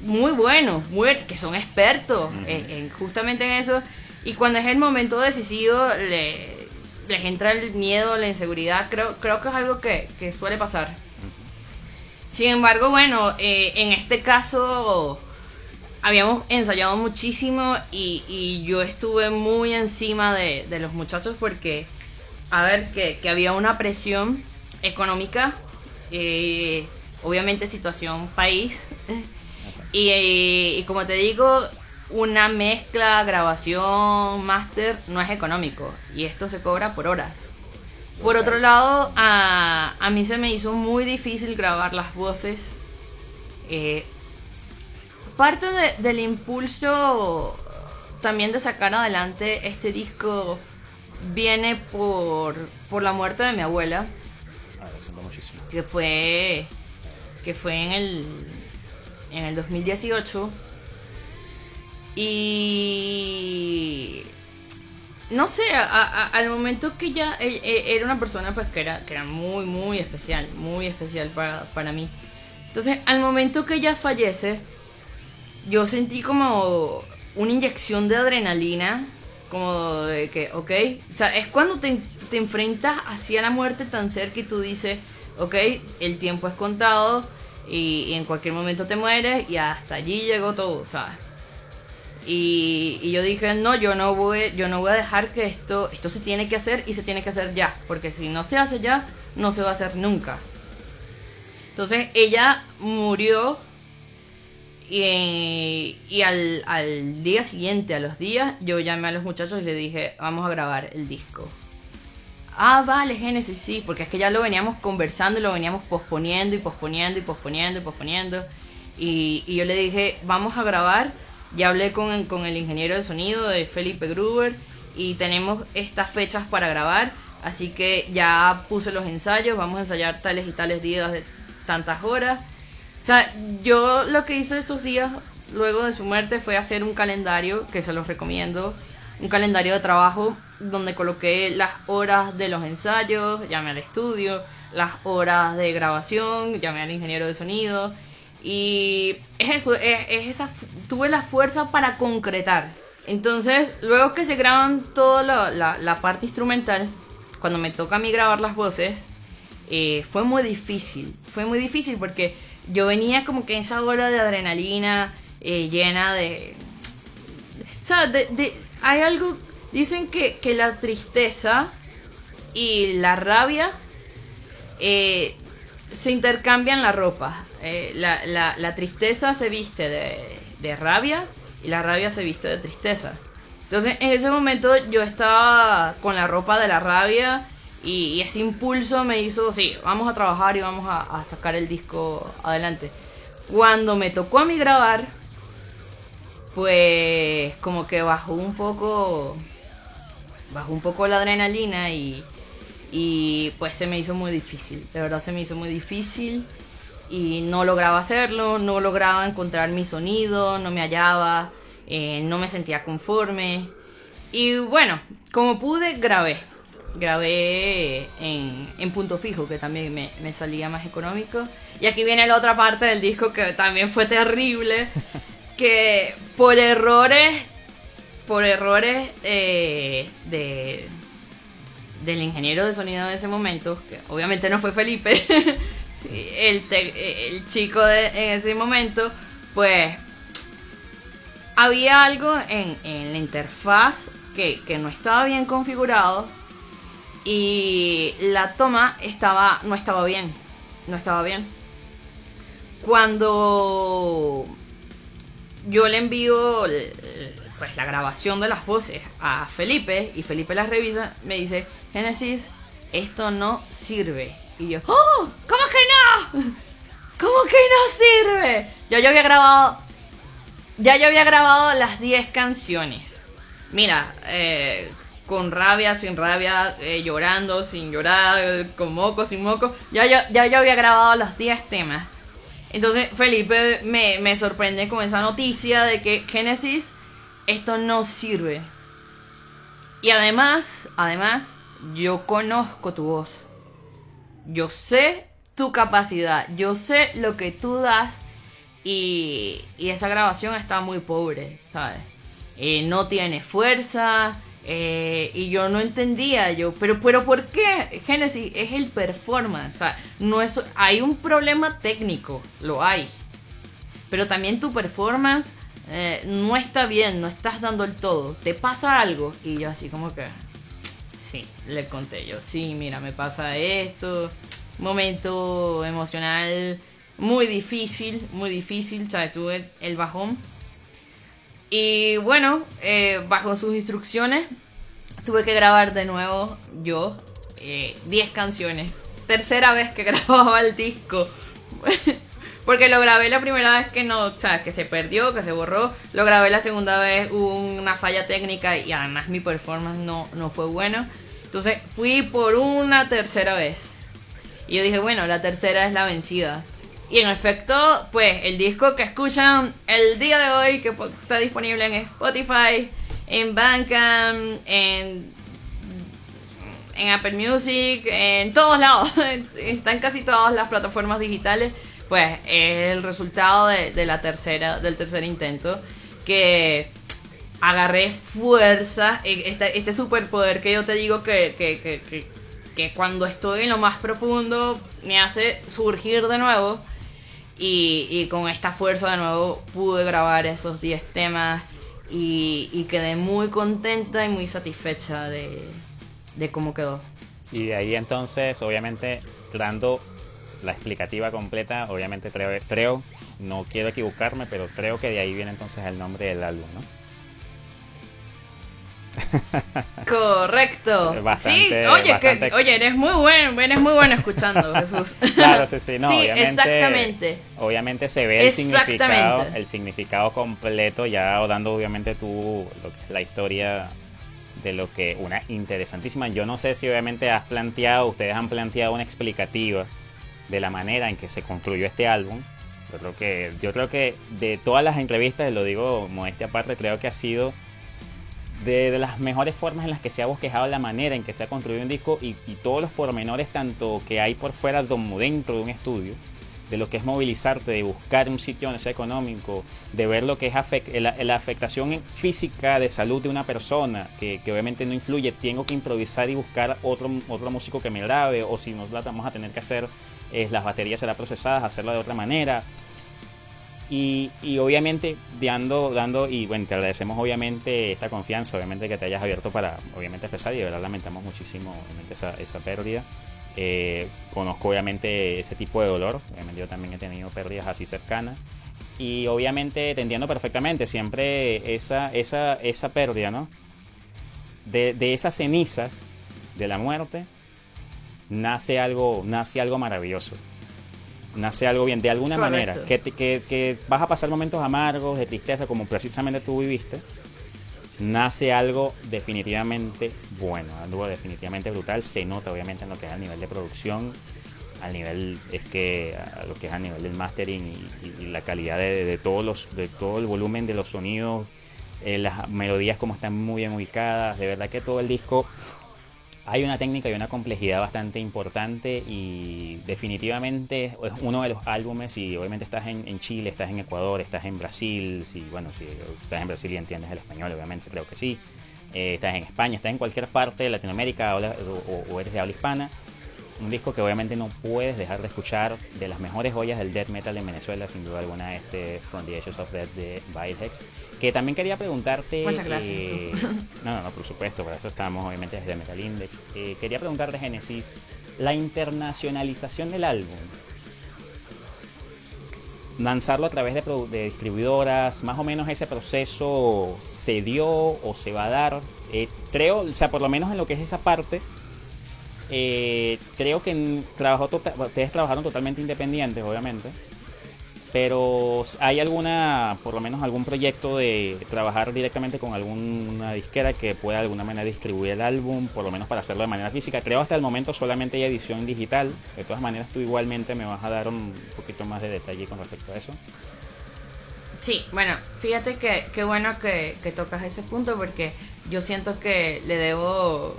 muy buenos, muy, que son expertos en, justamente en eso. Y cuando es el momento decisivo, le, les entra el miedo, la inseguridad. Creo, creo que es algo que, suele pasar. Sin embargo, bueno, eh, en este caso habíamos ensayado muchísimo y, yo estuve muy encima de, los muchachos porque, a ver, que, había una presión económica, eh, obviamente situación país, y, como te digo, una mezcla, grabación, máster, no es económico. Y esto se cobra por horas. Por otro lado, a, a mí se me hizo muy difícil grabar las voces. Eh, parte del impulso también de sacar adelante este disco viene por, por la muerte de mi abuela. Ah, que fue, que fue en el en el 2018. Y no sé, al momento que ya e, e, era una persona pues que era, que era muy, muy especial, muy especial para, para mí. Entonces, al momento que ella fallece, yo sentí como una inyección de adrenalina, como de que, ok, o sea, es cuando te, te enfrentas hacia la muerte tan cerca y tú dices, ok, el tiempo es contado, y, en cualquier momento te mueres y hasta allí llegó todo, ¿sabes? Y, yo dije, no, yo no voy, yo no voy a dejar que esto, esto se tiene que hacer y se tiene que hacer ya, porque si no se hace ya, no se va a hacer nunca. Entonces ella murió y, y al, al día siguiente, a los días, yo llamé a los muchachos y le dije, vamos a grabar el disco. Ah, vale, Génesis, sí, porque es que ya lo veníamos conversando y lo veníamos posponiendo y posponiendo y posponiendo y posponiendo. Y, yo le dije, vamos a grabar. Ya hablé con, el ingeniero de sonido de Felipe Gruber y tenemos estas fechas para grabar. Así que ya puse los ensayos, vamos a ensayar tales y tales días de tantas horas. O sea, yo lo que hice esos días luego de su muerte fue hacer un calendario que se los recomiendo un calendario de trabajo donde coloqué las horas de los ensayos, llamé al estudio, las horas de grabación, llamé al ingeniero de sonido. Y es eso, es, esa, tuve la fuerza para concretar. Entonces, luego que se graban toda la, la, parte instrumental, cuando me toca a mí grabar las voces, eh, fue muy difícil. Fue muy difícil porque yo venía como que esa hora de adrenalina eh, llena de... O sea, de, hay algo, dicen que, la tristeza y la rabia eh, se intercambian la ropa. Eh, la, tristeza se viste de, rabia y la rabia se viste de tristeza. Entonces en ese momento yo estaba con la ropa de la rabia y, ese impulso me hizo, sí, vamos a trabajar y vamos a, a sacar el disco adelante. Cuando me tocó a mí grabar, pues como que bajó un poco, bajó un poco la adrenalina y, y pues se me hizo muy difícil, de verdad se me hizo muy difícil y no lograba hacerlo, no lograba encontrar mi sonido, no me hallaba, eh, no me sentía conforme y bueno, como pude grabé, grabé en, en punto fijo que también me, me salía más económico y aquí viene la otra parte del disco que también fue terrible. que por errores, por errores eh, de del ingeniero de sonido de ese momento, que obviamente no fue Felipe, el, el, chico de, en ese momento, pues había algo en, en la interfaz que, que no estaba bien configurado y la toma estaba no estaba bien. No estaba bien. Cuando yo le envío pues la grabación de las voces a Felipe y Felipe las revisa, me dice, Genesis, esto no sirve. Y yo, ¡Oh! ¿Cómo que no? ¿Cómo que no sirve? Ya yo había grabado. Ya yo había grabado las 10 canciones. Mira, eh, con rabia, sin rabia, eh, llorando, sin llorar, con moco, sin moco. Ya yo, ya yo había grabado los 10 temas. Entonces Felipe me, me sorprende con esa noticia de que Genesis, esto no sirve. Y además, además, yo conozco tu voz. Yo sé tu capacidad. Yo sé lo que tú das. Y, y esa grabación está muy pobre, ¿sabes? Eh, no tiene fuerza. Eh, y yo no entendía, yo, pero, pero ¿por qué? Genesis es el performance. No es, hay un problema técnico, lo hay. Pero también tu performance eh, no está bien, no estás dando el todo. Te pasa algo. Y yo así como que... Sí, le conté yo. Sí, mira, me pasa esto. Momento emocional muy difícil, muy difícil. ¿Sabes? Tuve el bajón y bueno, eh, bajo sus instrucciones, tuve que grabar de nuevo yo 10 eh, canciones. Tercera vez que grababa el disco. Porque lo grabé la primera vez que no, o sea, que se perdió, que se borró. Lo grabé la segunda vez, hubo una falla técnica y además mi performance no, no fue bueno. Entonces fui por una tercera vez. Y yo dije, bueno, la tercera es la vencida. Y en efecto, pues el disco que escuchan el día de hoy, que está disponible en Spotify, en Bandcamp, en, en Apple Music, en todos lados, está en casi todas las plataformas digitales, pues es el resultado de, la tercera, del tercer intento, que agarré fuerza, este, este superpoder que yo te digo que, que, que, que cuando estoy en lo más profundo me hace surgir de nuevo y, con esta fuerza de nuevo pude grabar esos 10 temas y, quedé muy contenta y muy satisfecha de, cómo quedó. Y de ahí entonces, obviamente, dando la explicativa completa, obviamente creo, creo, no quiero equivocarme, pero creo que de ahí viene entonces el nombre del álbum, ¿no? Correcto. sí, oye, que, oye, eres muy bueno, eres muy bueno escuchando, Jesús. claro, sí, sí, no, sí, obviamente, exactamente. Obviamente se ve el significado, el significado completo ya dando obviamente tú la historia de lo que una interesantísima. Yo no sé si obviamente has planteado, ustedes han planteado una explicativa de la manera en que se construyó este álbum. Yo creo que, yo creo que de todas las entrevistas, lo digo modestia aparte, creo que ha sido de, las mejores formas en las que se ha bosquejado la manera en que se ha construido un disco y, todos los pormenores tanto que hay por fuera como dentro de un estudio de lo que es movilizarte, de buscar un sitio donde sea económico, de ver lo que es la, afectación física de salud de una persona, que, obviamente no influye, tengo que improvisar y buscar otro, otro músico que me grabe, o si nos la vamos a tener que hacer, es, las baterías serán procesadas, hacerlo de otra manera. Y, obviamente dando, dando, y bueno, te agradecemos obviamente esta confianza, obviamente que te hayas abierto para obviamente expresar y de verdad lamentamos muchísimo obviamente esa, esa pérdida. Eh, conozco obviamente ese tipo de dolor, obviamente yo también he tenido pérdidas así cercanas. Y obviamente te entiendo perfectamente, siempre esa, esa, esa pérdida, ¿no? De, de esas cenizas de la muerte nace algo, nace algo maravilloso. Nace algo bien, de alguna manera, que, que, vas a pasar momentos amargos, de tristeza, como precisamente tú viviste, nace algo definitivamente bueno, algo definitivamente brutal, se nota obviamente en lo que es a nivel de producción, al nivel, es que, a lo que es a nivel del mastering y, la calidad de, todos los, de todo el volumen de los sonidos, eh, las melodías como están muy bien ubicadas, de verdad que todo el disco hay una técnica y una complejidad bastante importante y definitivamente es uno de los álbumes y obviamente estás en, Chile, estás en Ecuador, estás en Brasil, si bueno, si estás en Brasil y entiendes el español, obviamente creo que sí, eh, estás en España, estás en cualquier parte de Latinoamérica o, eres de habla hispana, un disco que obviamente no puedes dejar de escuchar, de las mejores joyas del death metal en Venezuela, sin duda alguna, este From the Ashes of Death de Hex Que también quería preguntarte. Muchas gracias. Eh, no, no, por supuesto, por eso estamos obviamente desde Metal Index. Eh, quería preguntarte, Genesis, la internacionalización del álbum. Lanzarlo a través de, de distribuidoras, más o menos ese proceso se dio o se va a dar. Eh, creo, o sea, por lo menos en lo que es esa parte, eh, creo que trabajó tota-, ustedes trabajaron totalmente independientes, obviamente. Pero hay alguna, por lo menos algún proyecto de trabajar directamente con alguna disquera que pueda de alguna manera distribuir el álbum, por lo menos para hacerlo de manera física. Creo hasta el momento solamente hay edición digital. De todas maneras, tú igualmente me vas a dar un poquito más de detalle con respecto a eso. Sí, bueno, fíjate que qué bueno que, que tocas ese punto porque yo siento que le debo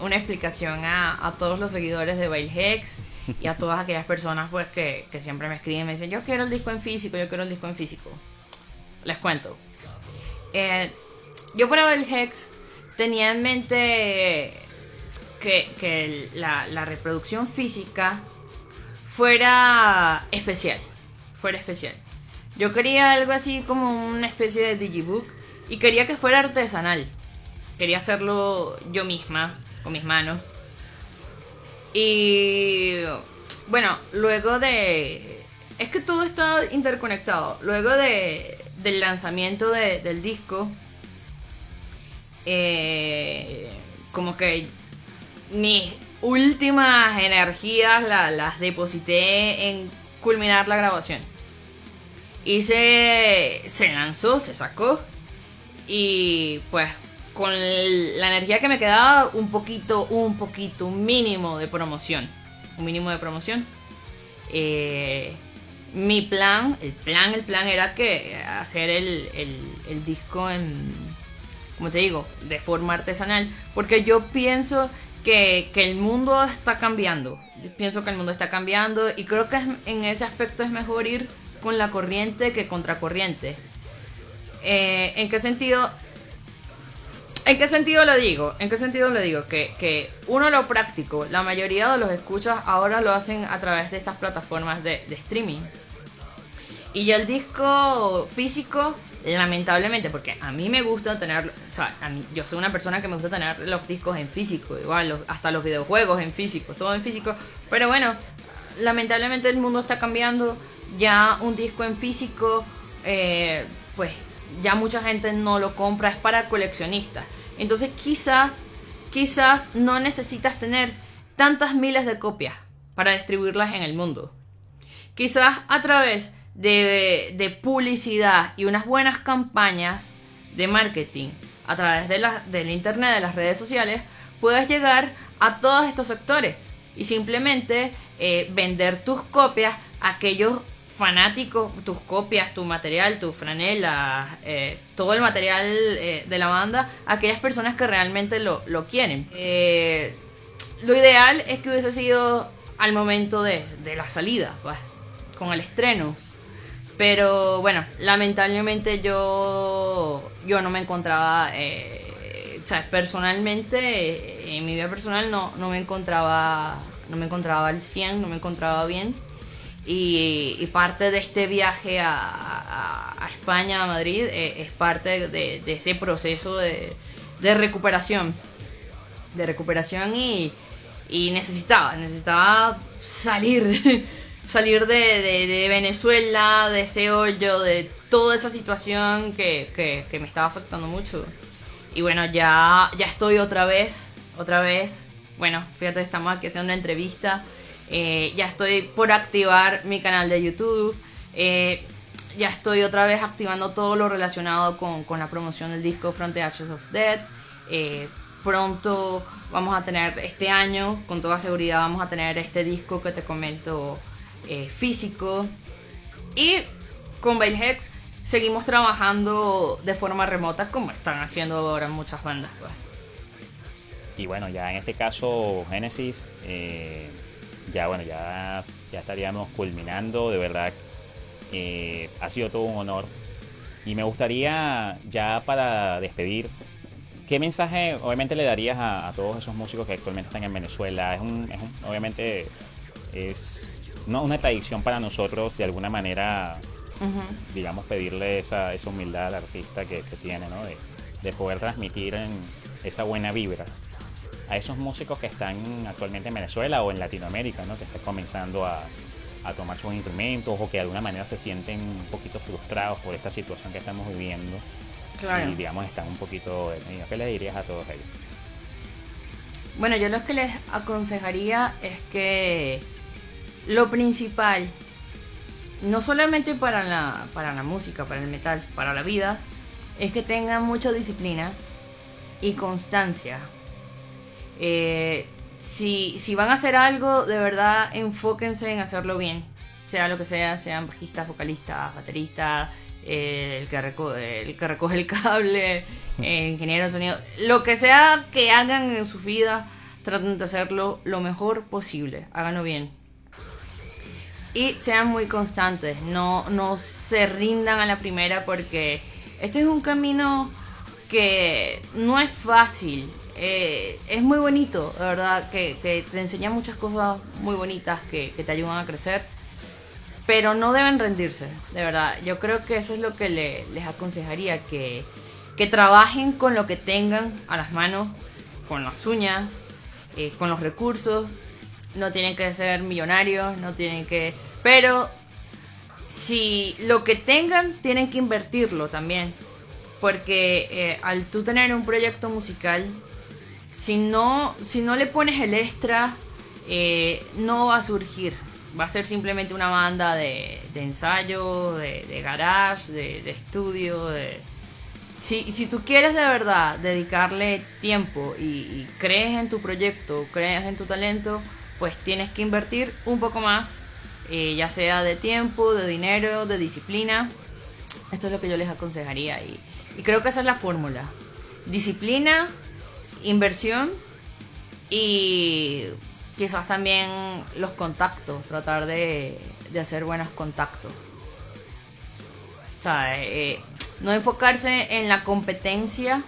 una explicación a, a todos los seguidores de Bail Hex y a todas aquellas personas pues que, que, siempre me escriben y me dicen yo quiero el disco en físico, yo quiero el disco en físico. Les cuento. Eh, yo para Bail Hex tenía en mente que, que la, la, reproducción física fuera especial. Fuera especial. Yo quería algo así como una especie de digibook y quería que fuera artesanal. Quería hacerlo yo misma con mis manos. Y bueno, luego de... Es que todo está interconectado. Luego de, del lanzamiento de, del disco, eh, como que mis últimas energías las deposité en culminar la grabación. Y se, se lanzó, se sacó. Y pues con la energía que me quedaba, un poquito, un poquito, un mínimo de promoción. Un mínimo de promoción. Eh, mi plan, el plan, el plan era que hacer el, el, disco en, como te digo, de forma artesanal. Porque yo pienso que, que, el mundo está cambiando. Yo pienso que el mundo está cambiando y creo que en ese aspecto es mejor ir con la corriente que contracorriente. Eh, ¿En qué sentido? ¿En qué sentido lo digo? ¿En qué sentido lo digo? Que, uno lo práctico, la mayoría de los escuchas ahora lo hacen a través de estas plataformas de, streaming. Y ya el disco físico, lamentablemente, porque a mí me gusta tener, o sea, yo soy una persona que me gusta tener los discos en físico, igual, hasta los videojuegos en físico, todo en físico. Pero bueno, lamentablemente el mundo está cambiando, ya un disco en físico, eh, pues ya mucha gente no lo compra, es para coleccionistas. Entonces quizás, quizás no necesitas tener tantas miles de copias para distribuirlas en el mundo. Quizás a través de, de publicidad y unas buenas campañas de marketing a través de la, del internet, de las redes sociales, puedas llegar a todos estos sectores y simplemente eh, vender tus copias a aquellos fanático, tus copias, tu material, tu franela, eh, todo el material eh, de la banda, aquellas personas que realmente lo, quieren. Eh, lo ideal es que hubiese sido al momento de, la salida, pues, con el estreno. Pero bueno, lamentablemente yo, yo no me encontraba, o sea, personalmente, en mi vida personal no, no me encontraba, no me encontraba al 100, no me encontraba bien. Y, parte de este viaje a, España, a Madrid, eh, es parte de, ese proceso de, recuperación. De recuperación y, necesitaba, necesitaba salir, salir de, Venezuela, de ese hoyo, de toda esa situación que, que me estaba afectando mucho. Y bueno, ya, ya estoy otra vez, otra vez. Bueno, fíjate, estamos aquí haciendo una entrevista eh, ya estoy por activar mi canal de YouTube. Eh, ya estoy otra vez activando todo lo relacionado con, la promoción del disco Front the Ashes of Death. Eh, pronto vamos a tener este año, con toda seguridad, vamos a tener este disco que te comento físico. Y con Hex seguimos trabajando de forma remota como están haciendo ahora muchas bandas. Pues. Y bueno, ya en este caso Genesis ya bueno, ya, ya estaríamos culminando, de verdad. Eh, ha sido todo un honor. Y me gustaría, ya para despedir, ¿Qué mensaje obviamente le darías a, todos esos músicos que actualmente están en Venezuela? Es un, es un obviamente es no una tradición para nosotros de alguna manera, digamos, pedirle esa, esa humildad al artista que, tiene, ¿no? De, de poder transmitir en esa buena vibra a esos músicos que están actualmente en Venezuela o en Latinoamérica, ¿no? que están comenzando a, tomar sus instrumentos o que de alguna manera se sienten un poquito frustrados por esta situación que estamos viviendo. Y digamos, están un poquito... ¿Qué le dirías a todos ellos? Bueno, yo lo que les aconsejaría es que lo principal, no solamente para la, para la música, para el metal, para la vida, es que tengan mucha disciplina y constancia eh, si, van a hacer algo, de verdad enfóquense en hacerlo bien. Sea lo que sea, sean bajistas, vocalistas, bateristas, eh, el, que recoge, el que el cable, eh, ingeniero de sonido. Lo que sea que hagan en su vida, traten de hacerlo lo mejor posible. Háganlo bien. Y sean muy constantes. No se rindan a la primera porque este es un camino que no es fácil. Eh, es muy bonito, la verdad, que, te enseña muchas cosas muy bonitas que, te ayudan a crecer. Pero no deben rendirse, de verdad. Yo creo que eso es lo que les aconsejaría, que, que trabajen con lo que tengan a las manos, con las uñas, eh, con los recursos. No tienen que ser millonarios, no tienen que... Pero si lo que tengan, tienen que invertirlo también. Porque eh, al tú tener un proyecto musical, si no, si no le pones el extra, eh, no va a surgir. Va a ser simplemente una banda de, ensayo, de, garage, de, estudio. De... Si, si tú quieres de verdad dedicarle tiempo y, crees en tu proyecto, crees en tu talento, pues tienes que invertir un poco más, eh, ya sea de tiempo, de dinero, de disciplina. Esto es lo que yo les aconsejaría y, y creo que esa es la fórmula. Disciplina, inversión y quizás también los contactos, tratar de, hacer buenos contactos. O eh, no enfocarse en la competencia,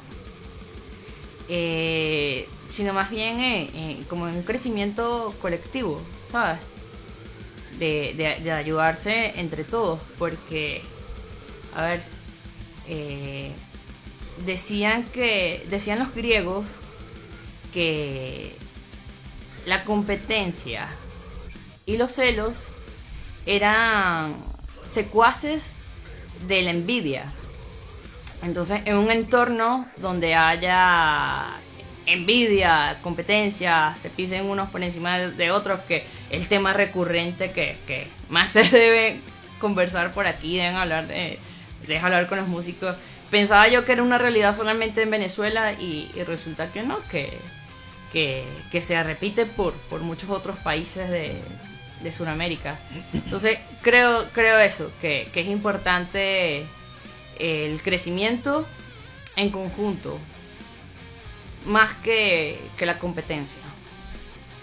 eh, sino más bien eh, como en un crecimiento colectivo, ¿sabes? De, de, ayudarse entre todos, porque, a ver, decían que, decían los griegos que la competencia y los celos eran secuaces de la envidia. Entonces, en un entorno donde haya envidia, competencia, se pisen unos por encima de otros, que el tema recurrente que, más se debe conversar por aquí, deben hablar de, deben hablar con los músicos. Pensaba yo que era una realidad solamente en Venezuela y resulta que no, que que, se repite por, por muchos otros países de, de Sudamérica. Entonces, creo, creo eso, que, es importante el crecimiento en conjunto, más que, la competencia.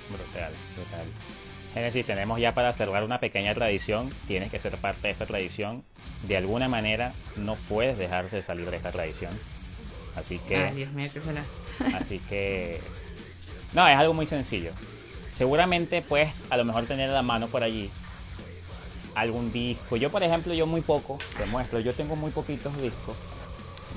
Brutal, brutal. Genesis, tenemos ya para cerrar una pequeña tradición, tienes que ser parte de esta tradición. De alguna manera no puedes dejar de salir de esta tradición. Así que... Ay, Dios mío, ¿qué será? así que no, es algo muy sencillo. Seguramente puedes a lo mejor tener a la mano por allí algún disco. Yo, por ejemplo, yo muy poco, te muestro, yo tengo muy poquitos discos.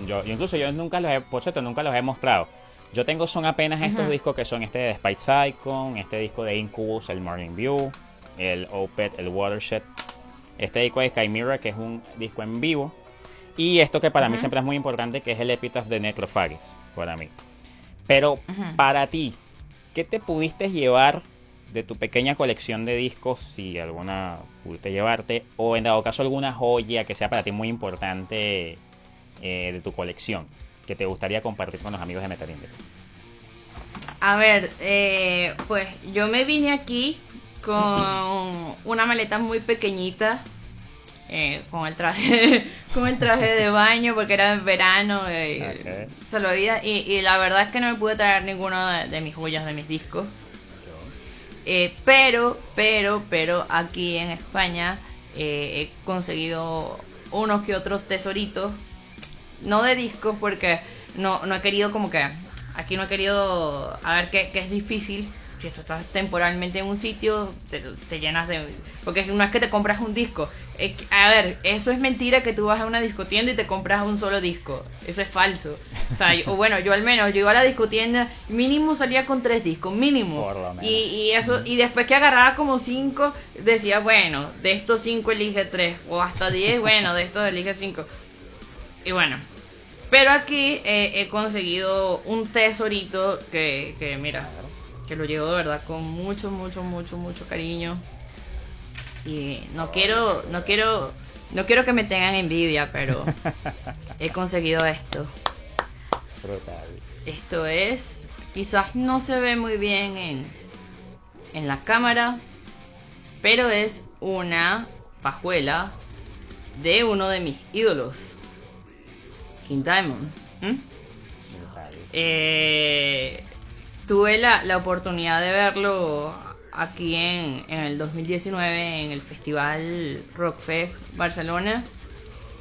Yo, incluso yo nunca los he, por cierto, nunca los he mostrado. Yo tengo son apenas estos discos que son este de Spite este disco de Incubus, el Morning View, el Opet, el Watershed, este disco de Sky Mirror, que es un disco en vivo, y esto que para mí siempre es muy importante, que es el Epitaph de Necrophagics, para mí. Pero para ti, ¿Qué te pudiste llevar de tu pequeña colección de discos, si alguna pudiste llevarte, o en dado caso alguna joya que sea para ti muy importante eh, de tu colección, que te gustaría compartir con los amigos de Metal Index? A ver, eh, pues yo me vine aquí con una maleta muy pequeñita eh, con el traje con el traje de baño porque era en verano eh, y, la verdad es que no me pude traer ninguno de, mis joyas de mis discos eh, pero pero pero aquí en España eh, he conseguido unos que otros tesoritos no de discos porque no, no he querido como que, aquí no he querido, a ver qué, qué es difícil. Si tú estás temporalmente en un sitio, te, te llenas de... Porque no es que te compras un disco. Es que- a ver, eso es mentira que tú vas a una discotienda y te compras un solo disco. Eso es falso. O sea, yo- o bueno, yo al menos, yo iba a la discotienda, mínimo salía con tres discos, mínimo. Por lo menos. Y, y eso, y después que agarraba como cinco, decía, bueno, de estos cinco elige tres. O hasta diez, bueno, de estos elige cinco. Y bueno. Pero aquí eh, he conseguido un tesorito que, que, mira, que lo llevo de verdad con mucho, mucho, mucho, mucho cariño. Y no quiero, no quiero, no quiero que me tengan envidia, pero he conseguido esto. Brutal. Esto es, quizás no se ve muy bien en, en la cámara, pero es una pajuela de uno de mis ídolos, King Diamond. ¿m? Brutal. Eh, tuve la, la oportunidad de verlo aquí en, en el 2019 en el Festival Rockfest Barcelona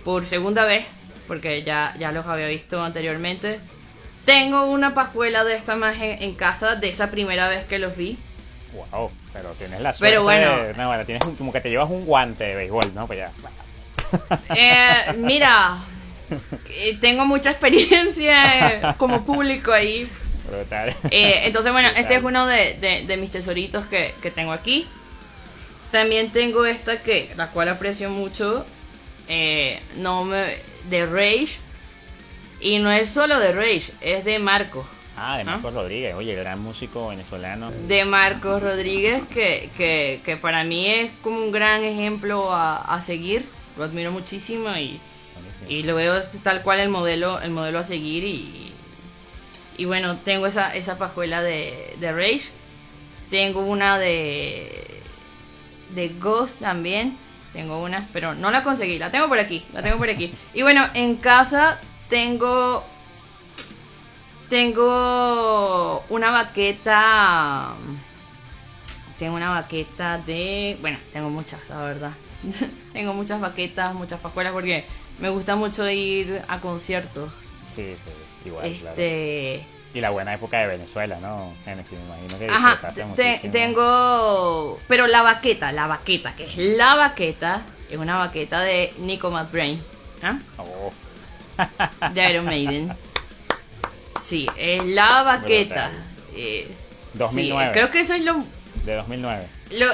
por segunda vez, porque ya, ya los había visto anteriormente. Tengo una pajuela de esta más en, casa de esa primera vez que los vi. Wow, pero tienes la suerte Pero bueno. de- no, bueno, tienes un- como que te llevas un guante de béisbol, ¿no? Pues ya. Eh, mira, eh, tengo mucha experiencia como público ahí. Brutal. Eh, entonces, bueno, este es uno de, de- de mis tesoritos que, que tengo aquí. También tengo esta que, la cual aprecio mucho. eh, no me, de Rage. Y no es solo de Rage, es de Marcos. Ah, de Marcos Rodríguez, oye, gran músico venezolano. De Marcos Rodríguez, que, que, que para mí es como un gran ejemplo a, a seguir. Lo admiro muchísimo y, y lo veo tal cual el modelo, el modelo a seguir y, y bueno, tengo esa, esa pajuela de, de Rage. Tengo una de de Ghost también. Tengo una, pero no la conseguí. La tengo por aquí, la tengo por aquí. Y bueno, en casa tengo tengo una baqueta tengo una baqueta de. Bueno, tengo muchas, la verdad. tengo muchas baquetas, muchas pajuelas porque me gusta mucho ir a conciertos. Sí, sí, igual, claro. este. Y la buena época de Venezuela, ¿no? Genesis, me imagino que Ajá, te- tengo. Pero la baqueta, la baqueta, que es la baqueta, es una baqueta de Nico McBrain. ¿ah? Oh, De Iron Maiden. Sí, es la baqueta. Brutal. Eh, 2009. sí, creo que eso es lo, de 2009. lo,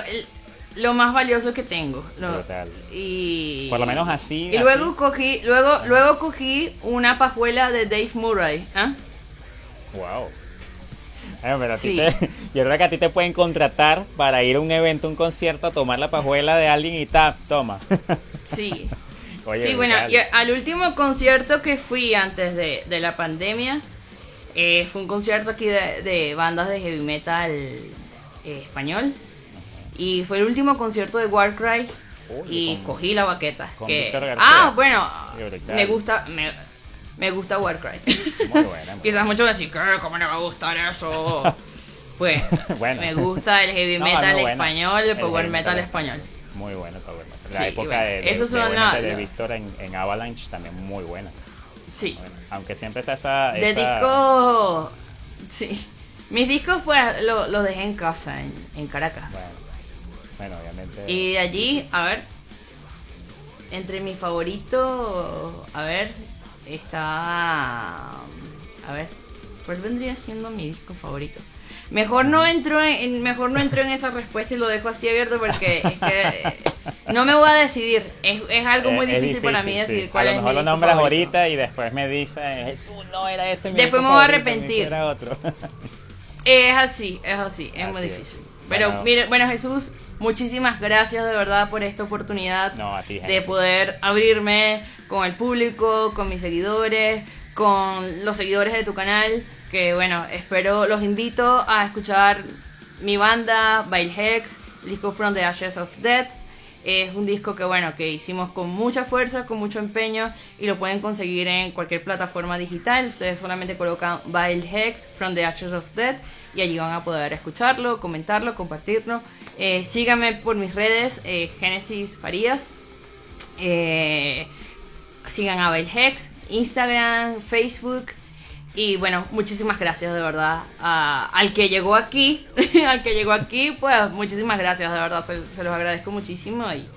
lo más valioso que tengo. Lo-. Y, Por lo menos así, Y luego así. cogí, luego, luego cogí una pajuela de Dave Murray. ¿ah? Wow. Bueno, pero a ti Sí. te- yo creo que a ti te pueden contratar para ir a un evento, un concierto, a tomar la pajuela de alguien y tap, toma. Sí. Oye, sí, bueno, y al último concierto que fui antes de, de la pandemia, eh, fue un concierto aquí de, de bandas de heavy metal eh, español. Y fue el último concierto de Warcry. Y con- cogí la baqueta. que- ah, bueno, me gusta, me, me gusta Warcry. Muy buena, muy Quizás muchos decir, ¿qué? ¿Cómo no me va a gustar eso? Pues, Bueno. me gusta el heavy metal español, el power metal metal. español. Muy bueno Power Metal. La Sí, época bueno, de, de, de, la- de Víctor en, en Avalanche también muy buena. Sí. Bueno, aunque siempre está esa... De esa- disco. Sí. Mis discos, pues, los lo dejé en casa, en, en Caracas. Bueno, bueno, obviamente... Y de allí, a ver. Entre mis favoritos. A ver. Está. A ver. ¿Cuál vendría siendo mi disco favorito? Mejor no entro en, mejor no entro en esa respuesta y lo dejo así abierto porque es que no me voy a decidir. Es, es algo muy Eh, es difícil, para mí sí. decir cuál a es lo mi mejor lo disco nombras favorito. ahorita y después me dices, Jesús, no era ese mi Después disco me voy a arrepentir. disco Era otro. Es así, es así, es Así muy es. difícil. Pero Bueno. mire, bueno Jesús, muchísimas gracias de verdad por esta oportunidad No, a ti, de poder abrirme con el público, con mis seguidores, con los seguidores de tu canal. Que bueno, espero, los invito a escuchar mi banda, Vile Hex, disco From the Ashes of Death. Es un disco que bueno, que hicimos con mucha fuerza, con mucho empeño y lo pueden conseguir en cualquier plataforma digital. Ustedes solamente colocan Vile Hex From the Ashes of Death y allí van a poder escucharlo, comentarlo, compartirlo. Eh, síganme por mis redes, eh, Génesis Farías. Eh, sigan a Vile Hex, Instagram, Facebook. Y bueno, muchísimas gracias de verdad al que llegó aquí, al que llegó aquí, pues muchísimas gracias de verdad, se, se, los agradezco muchísimo y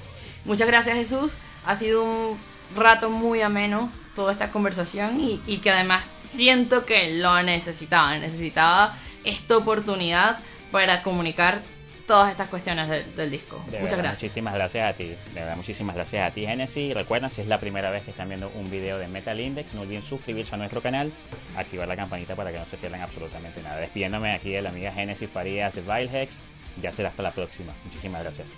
muchas gracias Jesús, ha sido un rato muy ameno toda esta conversación y, y que además siento que lo necesitaba, necesitaba esta oportunidad para comunicar todas estas cuestiones del disco. Muchas gracias. Muchísimas gracias a ti. De verdad, muchísimas gracias a ti, Genesis. Recuerden, si es la primera vez que están viendo un video de Metal Index, no olviden suscribirse a nuestro canal, activar la campanita para que no se pierdan absolutamente nada. Despidiéndome aquí de la amiga Genesis Farías de Vilehex. Ya será hasta la próxima. Muchísimas gracias.